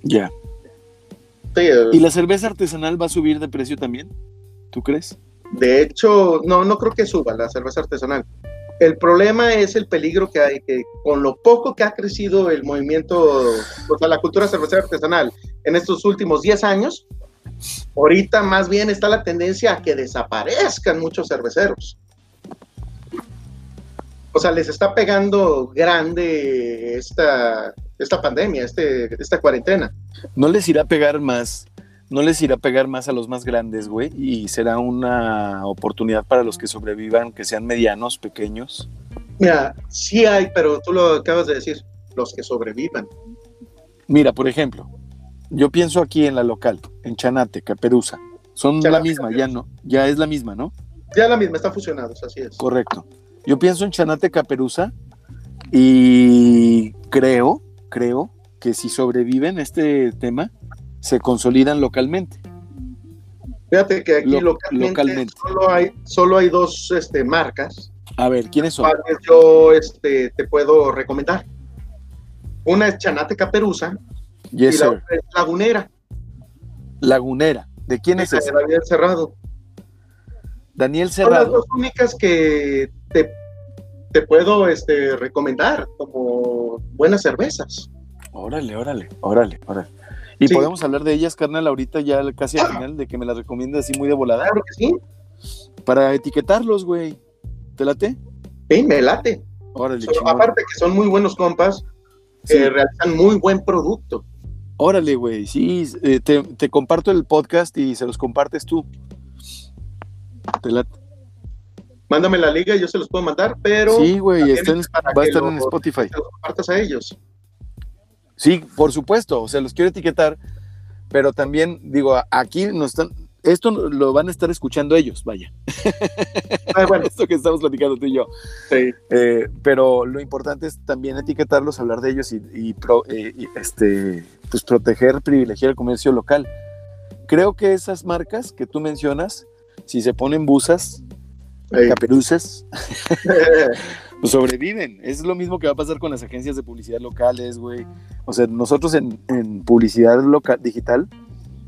Ya. Sí, ¿Y la cerveza artesanal va a subir de precio también? ¿Tú crees? De hecho, no, no creo que suba la cerveza artesanal. El problema es el peligro que hay, que con lo poco que ha crecido el movimiento, o sea, la cultura cervecera artesanal en estos últimos 10 años, ahorita más bien está la tendencia a que desaparezcan muchos cerveceros. O sea, les está pegando grande esta, esta pandemia, este, esta cuarentena. ¿No les irá a pegar más? ¿No les irá a pegar más a los más grandes, güey? Y será una oportunidad para los que sobrevivan, que sean medianos, pequeños. Mira, sí hay, pero tú lo acabas de decir, los que sobrevivan. Mira, por ejemplo, yo pienso aquí en la local, en Chanate, Caperuza. Son la misma, ya no, ya es la misma, ¿no? Ya la misma, están fusionados, así es. Correcto. Yo pienso en Chanate Caperuza y creo, creo que si sobreviven este tema, se consolidan localmente. Fíjate que aquí Lo- localmente, localmente. Solo, hay, solo hay dos este, marcas A ver, ¿quiénes son? yo este, te puedo recomendar. Una es Chanate Caperuza Yes, y la sir. otra es Lagunera. Lagunera. ¿De quién es esa de David Cerrado. Daniel Son las Cerrado. dos únicas que te, te puedo este, recomendar como buenas cervezas. Órale, órale, órale, órale. Y Sí. podemos hablar de ellas, carnal, ahorita ya casi al final, de que me las recomiendas así muy de volada. Claro que sí. Para etiquetarlos, güey. ¿Te late? Sí, me late. Órale, aparte que son muy buenos compas, Sí. eh, realizan muy buen producto. Órale, güey. Sí, eh, te, te comparto el podcast y se los compartes tú. Te. Mándame la liga y yo se los puedo mandar, pero Sí, güey, va a estar en Spotify. los compartas a ellos. Sí, por supuesto, o sea, los quiero etiquetar, pero también digo, aquí nos están, esto lo van a estar escuchando ellos, vaya, Ah, bueno, <laughs> esto que estamos platicando tú y yo. sí. Eh, pero lo importante es también etiquetarlos, hablar de ellos y, y pro- eh, y, este, pues proteger, privilegiar el comercio local. Creo que esas marcas que tú mencionas, si se ponen busas, Sí. caperuzas, <laughs> <laughs> pues sobreviven. Es lo mismo que va a pasar con las agencias de publicidad locales, güey. O sea, nosotros en, en publicidad local, digital,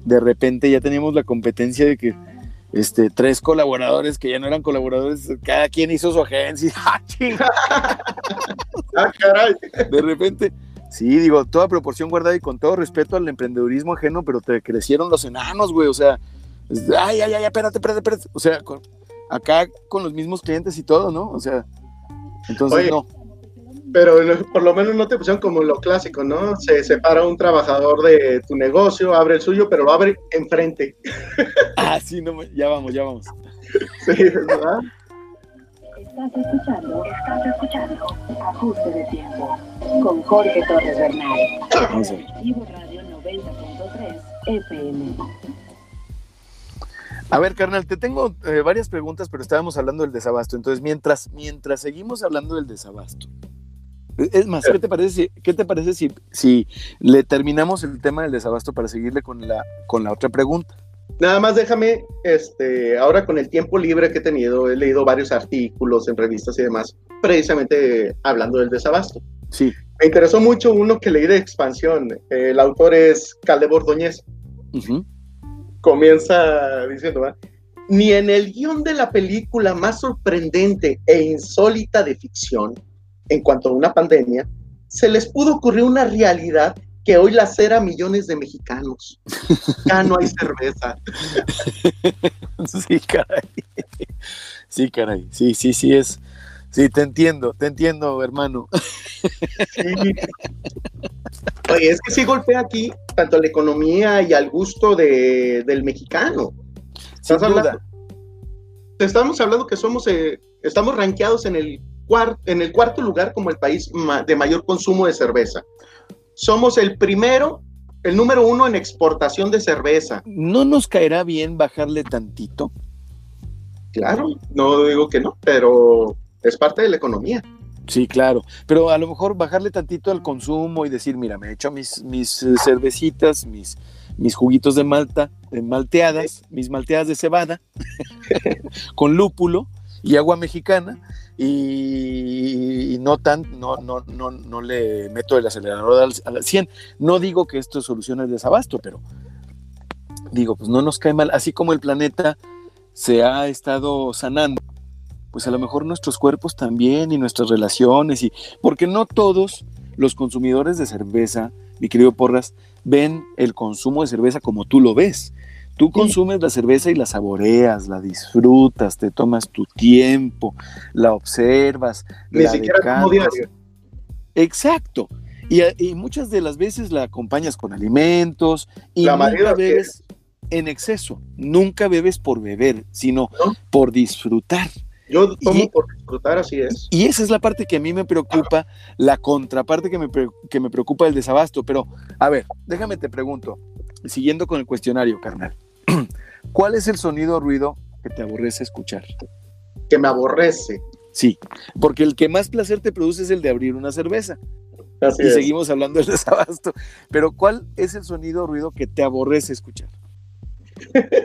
de repente ya teníamos la competencia de que este, tres colaboradores que ya no eran colaboradores, cada quien hizo su agencia. <laughs> ¡Ah! Ah, caray. De repente, sí, digo, toda proporción guardada y con todo respeto al emprendedurismo ajeno, pero te crecieron los enanos, güey. O sea, ay, ay, ay, espérate, espérate, espérate. O sea, con- acá con los mismos clientes y todo, ¿no? O sea, entonces Oye. no. Pero no- por lo menos no te pusieron como lo clásico, ¿no? Se separa un trabajador de tu negocio, abre el suyo, pero lo abre enfrente. <laughs> Ah, sí, no, ya vamos, ya vamos. Sí, ¿verdad? Estás escuchando, estás escuchando Ajuste de Tiempo con Jorge Torres Bernal. Vivo Radio 90.3 FM. A ver, carnal, te tengo eh, varias preguntas, pero estábamos hablando del desabasto. Entonces, mientras, mientras seguimos hablando del desabasto, Es más, ¿qué te parece, si, ¿qué te parece si, si le terminamos el tema del desabasto para seguirle con la, con la otra pregunta? Nada más déjame, este, ahora con el tiempo libre que he tenido, he leído varios artículos en revistas y demás, precisamente hablando del desabasto. Sí. Me interesó mucho uno que leí de expansión. El autor es Caleb Ordóñez. Ujú. Comienza diciendo, ni en el guion de la película más sorprendente e insólita de ficción, en cuanto a una pandemia, se les pudo ocurrir una realidad que hoy lacera a millones de mexicanos. Ya no hay cerveza. <laughs> Sí, caray. Sí, caray. Sí, sí, sí es. Sí, te entiendo, te entiendo, hermano. Sí. Oye, es que sí golpea aquí tanto a la economía y al gusto de- del mexicano. Sin Estás hablando- duda. Estamos hablando que somos, eh, estamos rankeados en el, cuar- en el cuarto lugar como el país ma- de mayor consumo de cerveza. Somos el primero, el número uno en exportación de cerveza. ¿No nos caerá bien bajarle tantito? Claro, no digo que no, pero es parte de la economía. Sí, claro. Pero a lo mejor bajarle tantito al consumo y decir, mira, me echo mis, mis eh, cervecitas, mis, mis juguitos de malta, de malteadas, mis malteadas de cebada, <laughs> con lúpulo y agua mexicana, y, no tan, no, no, no, no le meto el acelerador al, al 100. No digo que esto solucione el desabasto, pero digo, pues no nos cae mal, así como el planeta se ha estado sanando pues a lo mejor nuestros cuerpos también y nuestras relaciones y porque no todos los consumidores de cerveza, mi querido Porras, ven el consumo de cerveza como tú lo ves. Tú consumes la cerveza y la saboreas, la disfrutas, te tomas tu tiempo, la observas, Ni la siquiera como decantas. diario. Exacto. Y, y muchas de las veces la acompañas con alimentos y La nunca bebes en exceso. Nunca bebes por beber, sino ¿No? por disfrutar. Yo tomo Y- por disfrutar, así es. Y esa es la parte que a mí me preocupa, la contraparte que me, que me preocupa del desabasto. Pero, a ver, déjame te pregunto, siguiendo con el cuestionario, carnal. <clears throat> ¿Cuál es el sonido o ruido que te aborrece escuchar? Que me aborrece. Sí, porque el que más placer te produce es el de abrir una cerveza. Así y es. seguimos hablando del <laughs> desabasto. Pero, ¿cuál es el sonido o ruido que te aborrece escuchar? <laughs>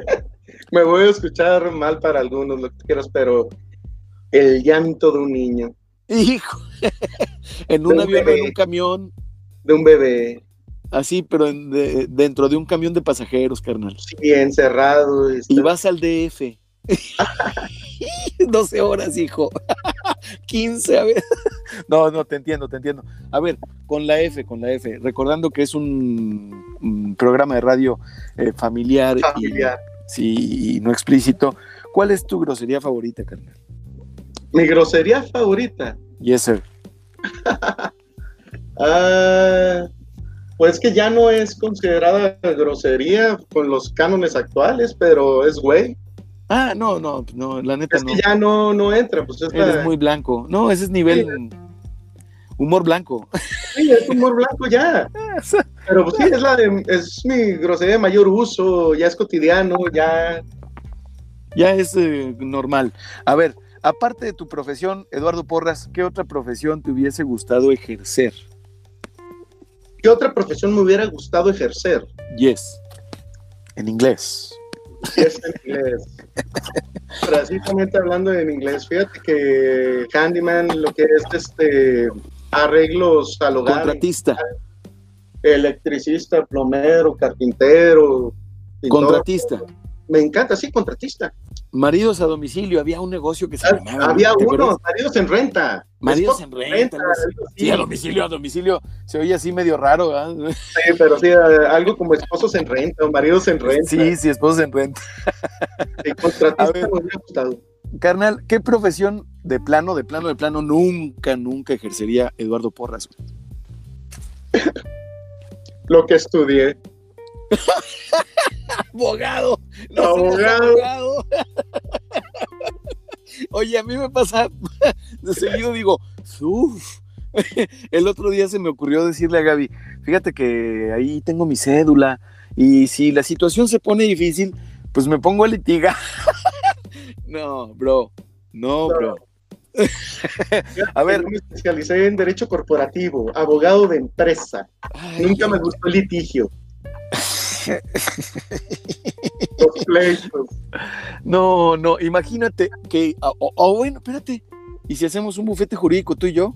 Me voy a escuchar mal para algunos, lo que quieras, pero el llanto de un niño, Hijo, <laughs> en un Un avión o en bebé. un camión, de un bebé, así, pero en- de- dentro de un camión de pasajeros, carnal. sí, encerrado. está- Y vas al DF. 12 <laughs> <laughs> horas, hijo. 15 a ver. No, no, te entiendo, te entiendo. A ver, con la F, con la F, recordando que es un, un programa de radio eh, familiar, familiar. Y, sí, y no explícito. ¿Cuál es tu grosería favorita, carnal? Mi grosería favorita. Yes, sir. <laughs> Ah, pues que ya no es considerada grosería con los cánones actuales, pero es güey. Ah, no, no, no, la neta Es no. que ya no, no entra, pues es, la- Eres muy blanco. No, ese es nivel humor blanco. sí, es humor blanco ya. <laughs> Pero pues sí, es, la de- es mi grosería de mayor uso, ya es cotidiano, ya Ya es eh, normal. A ver, aparte de tu profesión, Eduardo Porras, ¿qué otra profesión te hubiese gustado ejercer? ¿Qué otra profesión me hubiera gustado ejercer? Yes. En inglés. Es en inglés. <laughs> Precisamente hablando en inglés, fíjate que handyman, lo que es este arreglos al hogar, Contratista. electricista, plomero, carpintero, pintor. Contratista. Me encanta, sí, contratista. Maridos a domicilio. Había un negocio que se Ah, llamaba. Había ¿te uno, maridos en renta. Maridos en renta. así. Sí, a domicilio, a domicilio. Se oye así medio raro, ¿verdad? <laughs> Sí, pero sí, algo como esposos en renta o maridos en renta. Sí, sí, esposos en renta. Sí, contratista <laughs> gustado. Carnal, ¿qué profesión de plano, de plano, de plano nunca, nunca ejercería Eduardo Porras? Lo que estudié. <laughs> abogado. Abogado. abogado. <laughs> Oye, a mí me pasa de seguido, digo, uff. <laughs> El otro día se me ocurrió decirle a Gaby, fíjate que ahí tengo mi cédula y si la situación se pone difícil, pues me pongo a litigar. No, bro, no, bro. A ver. Yo me especialicé en Derecho Corporativo, abogado de empresa. Ay, Nunca me gustó el litigio. Los pleitos. No, no, imagínate que. O, o- o bueno, espérate. ¿Y si hacemos un bufete jurídico tú y yo?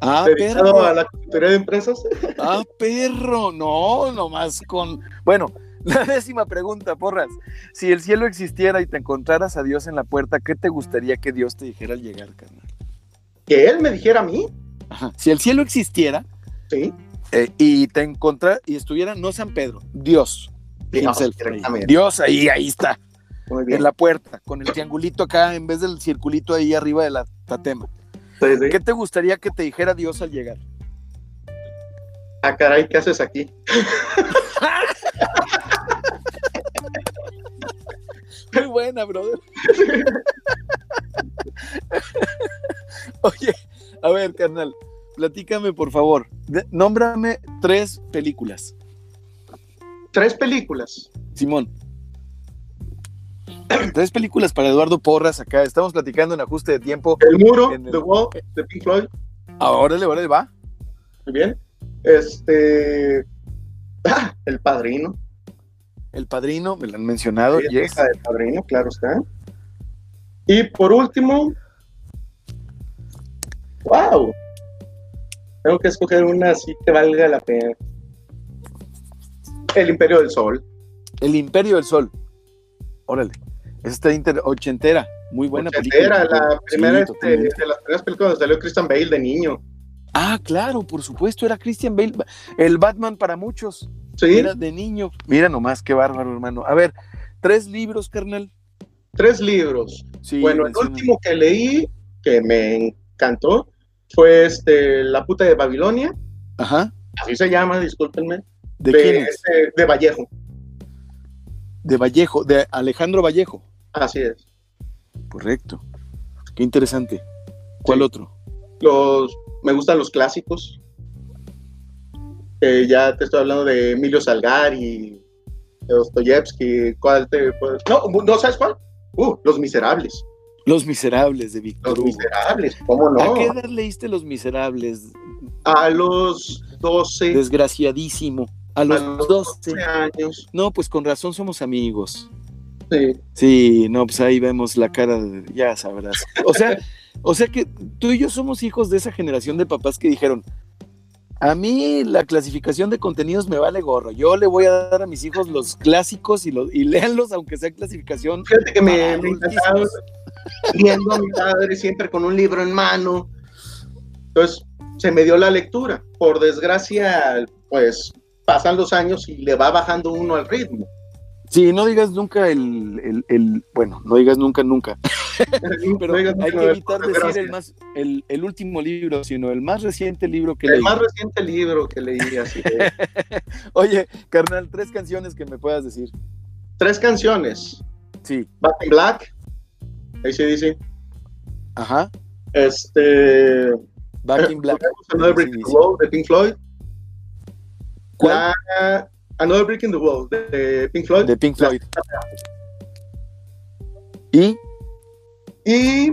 Ah, perro. a la consultoría de empresas. Ah, perro. No, nomás con. Bueno, <laughs> la décima pregunta, porras. Si el cielo existiera y te encontraras a Dios en la puerta, ¿qué te gustaría que Dios te dijera al llegar, carnal? Que él me dijera a mí, Ajá. Si el cielo existiera sí. Eh, y te encontrara y estuviera no San Pedro, Dios. Dios, himself, ahí. Dios ahí, ahí está. Muy bien. en la puerta, con el triangulito acá en vez del circulito ahí arriba de la tatema. Sí, sí. ¿Qué te gustaría que te dijera Dios al llegar? Ah, caray, ¿qué haces aquí? <laughs> Muy buena, brother. <laughs> Oye, a ver, carnal, platícame por favor. De- nómbrame tres películas. Tres películas. Simón. <clears throat> Tres películas para Eduardo Porras acá. Estamos platicando en ajuste de tiempo. El muro, el- The Wall, de Pink Floyd. Ahora le va. Muy bien. Este. Ah, el padrino. El padrino, me lo han mencionado. Sí, yes. del padrino, claro está. Y por último. ¡Wow! Tengo que escoger una así que valga la pena. El Imperio del Sol. El Imperio del Sol. Órale. Esa está inter- ochentera. Muy buena Ochentera, película. la primera Sí, este, de las primeras películas donde salió Christian Bale de niño. Ah, claro, por supuesto, era Christian Bale. El Batman para muchos. Sí, Era de niño. Mira nomás, qué bárbaro, hermano. A ver, tres libros, carnal. tres libros. Sí, bueno, el último que leí, que me encantó, fue este La puta de Babilonia. Ajá. Así se llama, discúlpenme. ¿De, quién es? este, de Vallejo. De Vallejo, de Alejandro Vallejo. Así es. Correcto. Qué interesante. ¿Cuál Sí. otro? Los, me gustan los clásicos. Eh, ya te estoy hablando de Emilio Salgari, Dostoyevsky. ¿Cuál te puedes- No, ¿no sabes cuál? Uh, Los Miserables. Los Miserables de Víctor Los Hugo. Miserables, ¿cómo ¿A no? qué edad leíste Los Miserables? A los 12, Desgraciadísimo. A los, a los 12. 12 años. No, pues con razón somos amigos. Sí. Sí, no, pues ahí vemos la cara de, ya sabrás. O sea, o sea que tú y yo somos hijos de esa generación de papás que dijeron, a mí la clasificación de contenidos me vale gorro. Yo le voy a dar a mis hijos los clásicos y, los, y léanlos aunque sea clasificación. Fíjate que me, me encantaba viendo a mi padre siempre con un libro en mano. Entonces, se me dio la lectura. Por desgracia, pues pasan los años y le va bajando uno al ritmo. Sí, no digas nunca el, el- el- bueno, no digas nunca, nunca. <laughs> Pero No digas hay que evitar decir el más, el, el último libro, sino el más reciente libro que El leí. más reciente libro que leí, así que <laughs> Oye, carnal, tres canciones que me puedas decir. tres canciones. Sí, Back in Black, dice. ajá. Este, Back in Black. Another Brick in the. Wall de Pink Floyd. ¿Cuál? La- Another Brick in the Wall de Pink Floyd. De Pink Floyd. Y Y.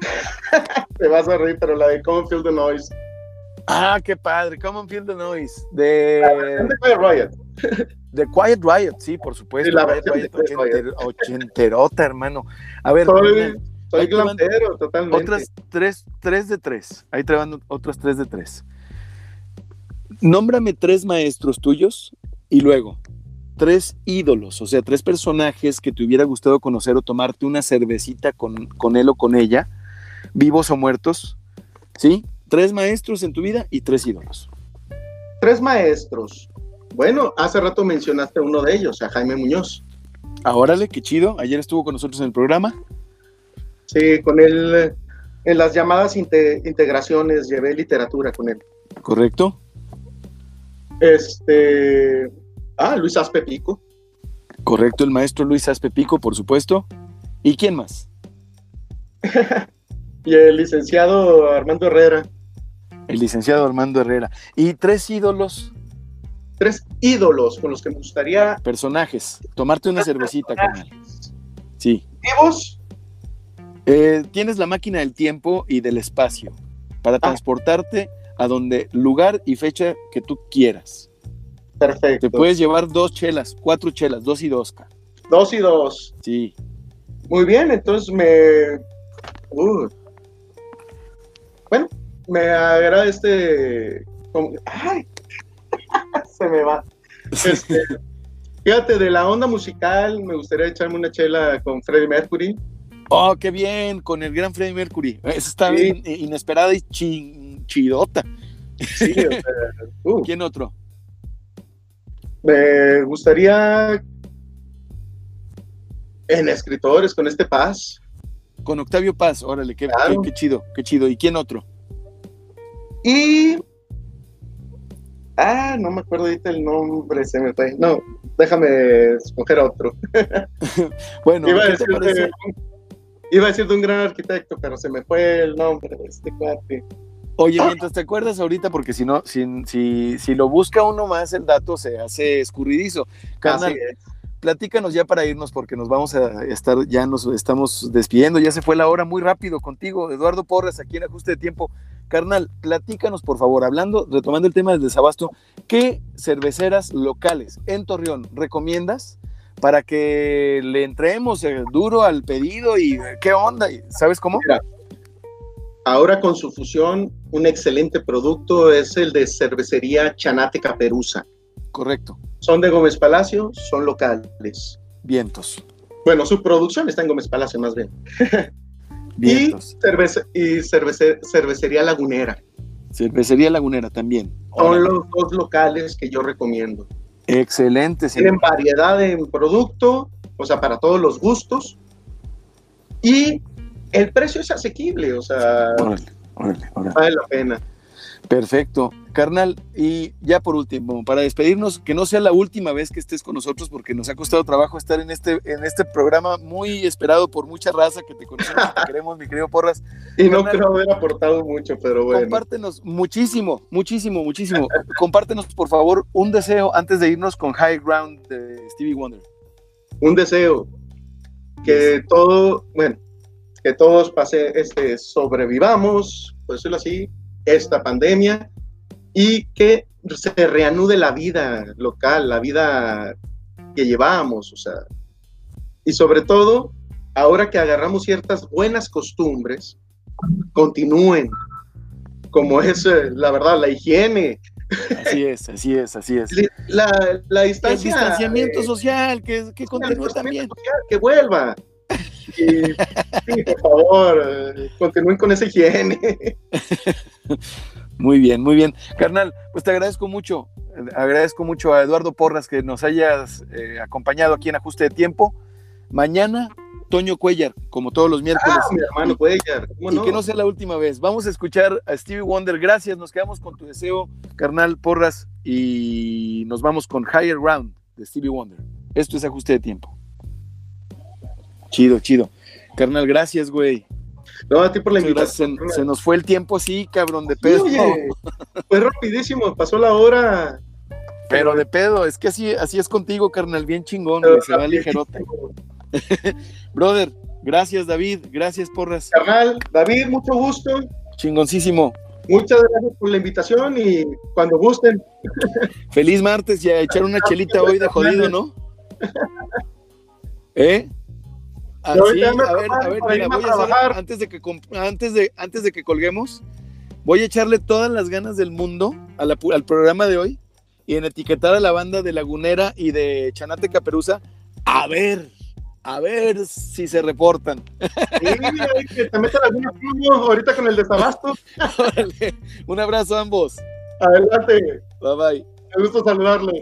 <laughs> Te vas a reír, pero la de Common Feel the Noise. Ah, qué padre. Common Feel the Noise. De, de Riot. De Quiet Riot, sí, por supuesto. La Quiet Riot, ochenter- ochenterota, hermano. A ver, Soy, soy totalmente. otras tres, tres de tres. Ahí te van otras tres de tres. Nómbrame tres maestros tuyos y luego tres ídolos, o sea, tres personajes que te hubiera gustado conocer o tomarte una cervecita con, con él o con ella, vivos o muertos, ¿sí? Tres maestros en tu vida y tres ídolos. Tres maestros. Bueno, hace rato mencionaste uno de ellos, a Jaime Muñoz. Ahórale, qué chido. Ayer estuvo con nosotros en el programa. Sí, con él, en las llamadas inte- integraciones, llevé literatura con él. ¿Correcto? Este. Ah, Luis Aspe Pico. Correcto, el maestro Luis Aspepico, por supuesto. ¿Y quién más? <laughs> Y el licenciado Armando Herrera. El licenciado Armando Herrera. Y tres ídolos, Tres ídolos con los que me gustaría personajes. Tomarte una cervecita con él. Sí. ¿Vivos? Eh, tienes la máquina del tiempo y del espacio para transportarte a donde lugar y fecha que tú quieras. Perfecto. Te puedes llevar dos chelas, cuatro chelas, dos y dos. ca. Dos y dos. Sí. Muy bien, entonces me. Uh. Bueno, me agrada este. ¡Ay! <laughs> Se me va. Este, fíjate, de la onda musical, me gustaría echarme una chela con Freddie Mercury. Oh, qué bien, con el gran Freddie Mercury. Esa está Sí. in- inesperada y chin- chidota. Sí, o sea, <laughs> uh, ¿Quién otro? me gustaría. En escritores, con este Paz. Con Octavio Paz, órale, qué, Claro. qué- qué chido, qué chido. ¿Y quién otro? Y. Ah, no me acuerdo ahorita el nombre, se me fue. No, déjame escoger otro. <laughs> Bueno, iba, a ¿qué decir de, iba a decir de un gran arquitecto, pero se me fue el nombre de este cuate. Oye, mientras te acuerdas ahorita, porque si no, si, si, si lo busca uno más, el dato se hace escurridizo. Carnal, Así es. platícanos ya para irnos, porque nos vamos a estar, ya nos estamos despidiendo, ya se fue la hora muy rápido contigo, Eduardo Porras, aquí en Ajuste de Tiempo. Carnal, platícanos, por favor, hablando, retomando el tema del desabasto, ¿qué cerveceras locales en Torreón recomiendas para que le entremos eh, duro al pedido y eh, qué onda? ¿Sabes cómo? Ahora con su fusión, un excelente producto es el de cervecería Chanate Caperuza. Correcto, Son de Gómez Palacio, son locales. vientos, Bueno, su producción está en Gómez Palacio más bien. <laughs> vientos. Y, cervece- y cervece- cervecería Lagunera. Cervecería Lagunera también. Son los dos locales que yo recomiendo. Excelente, señor. Tienen variedad en producto, o sea, para todos los gustos. Y el precio es asequible, o sea, Órale, órale, órale. vale la pena. Perfecto. Carnal, y ya por último, para despedirnos, que no sea la última vez que estés con nosotros, porque nos ha costado trabajo estar en este, en este programa muy esperado por mucha raza que te conocemos y te queremos, mi querido Porras. <laughs> Y no creo haber aportado mucho, pero bueno. Compártenos muchísimo, muchísimo, muchísimo. Compártenos, por favor, un deseo antes de irnos con High Ground de Stevie Wonder. Un deseo que todo, bueno, que todos pase, este, sobrevivamos, por decirlo así, esta pandemia y que se reanude la vida local, la vida que llevábamos, o sea, y sobre todo, ahora que agarramos ciertas buenas costumbres, continúen, como es, eh, la verdad, la higiene, Así es, así es, así es. la, la El distancia. distanciamiento eh, social, que, que continúe también. social, que vuelva. Y, sí, por favor, eh, continúen con esa higiene. <laughs> Muy bien, muy bien. Carnal, pues te agradezco mucho. Agradezco mucho a Eduardo Porras que nos hayas eh, acompañado aquí en Ajuste de Tiempo. Mañana, Toño Cuellar, como todos los miércoles. Ah, mi hermano Cuellar, ¿cómo y no? que no sea la última vez. Vamos a escuchar a Stevie Wonder. Gracias, nos quedamos con tu deseo, carnal Porras, y nos vamos con Higher Round de Stevie Wonder. Esto es Ajuste de Tiempo. Chido, chido. Carnal, gracias, güey. No, a ti por la invitación. Se, se nos fue el tiempo así, cabrón, de Sí, pedo. oye, <laughs> fue rapidísimo, pasó la hora. Pero de pedo, es que así, así es contigo, carnal, bien chingón, güey, se va ligerote. <laughs> Brother, gracias, David, gracias, Porras. Carnal, David, mucho gusto. Chingoncísimo. Muchas gracias por la invitación y cuando gusten, Feliz martes y a echar una chelita hoy de jodido, ¿no? <laughs> ¿Eh? Ah, sí, a ver, a ver, mira, voy a hacer, antes de que antes de antes de que colguemos, voy a echarle todas las ganas del mundo a la al programa de hoy y en etiquetar a la banda de Lagunera y de Chanate Caperuza, a ver, a ver si se reportan. sí, que te metan ahorita con el desabasto. <laughs> Órale, Un abrazo a ambos. Adelante, Bye bye. me gusta saludarlos.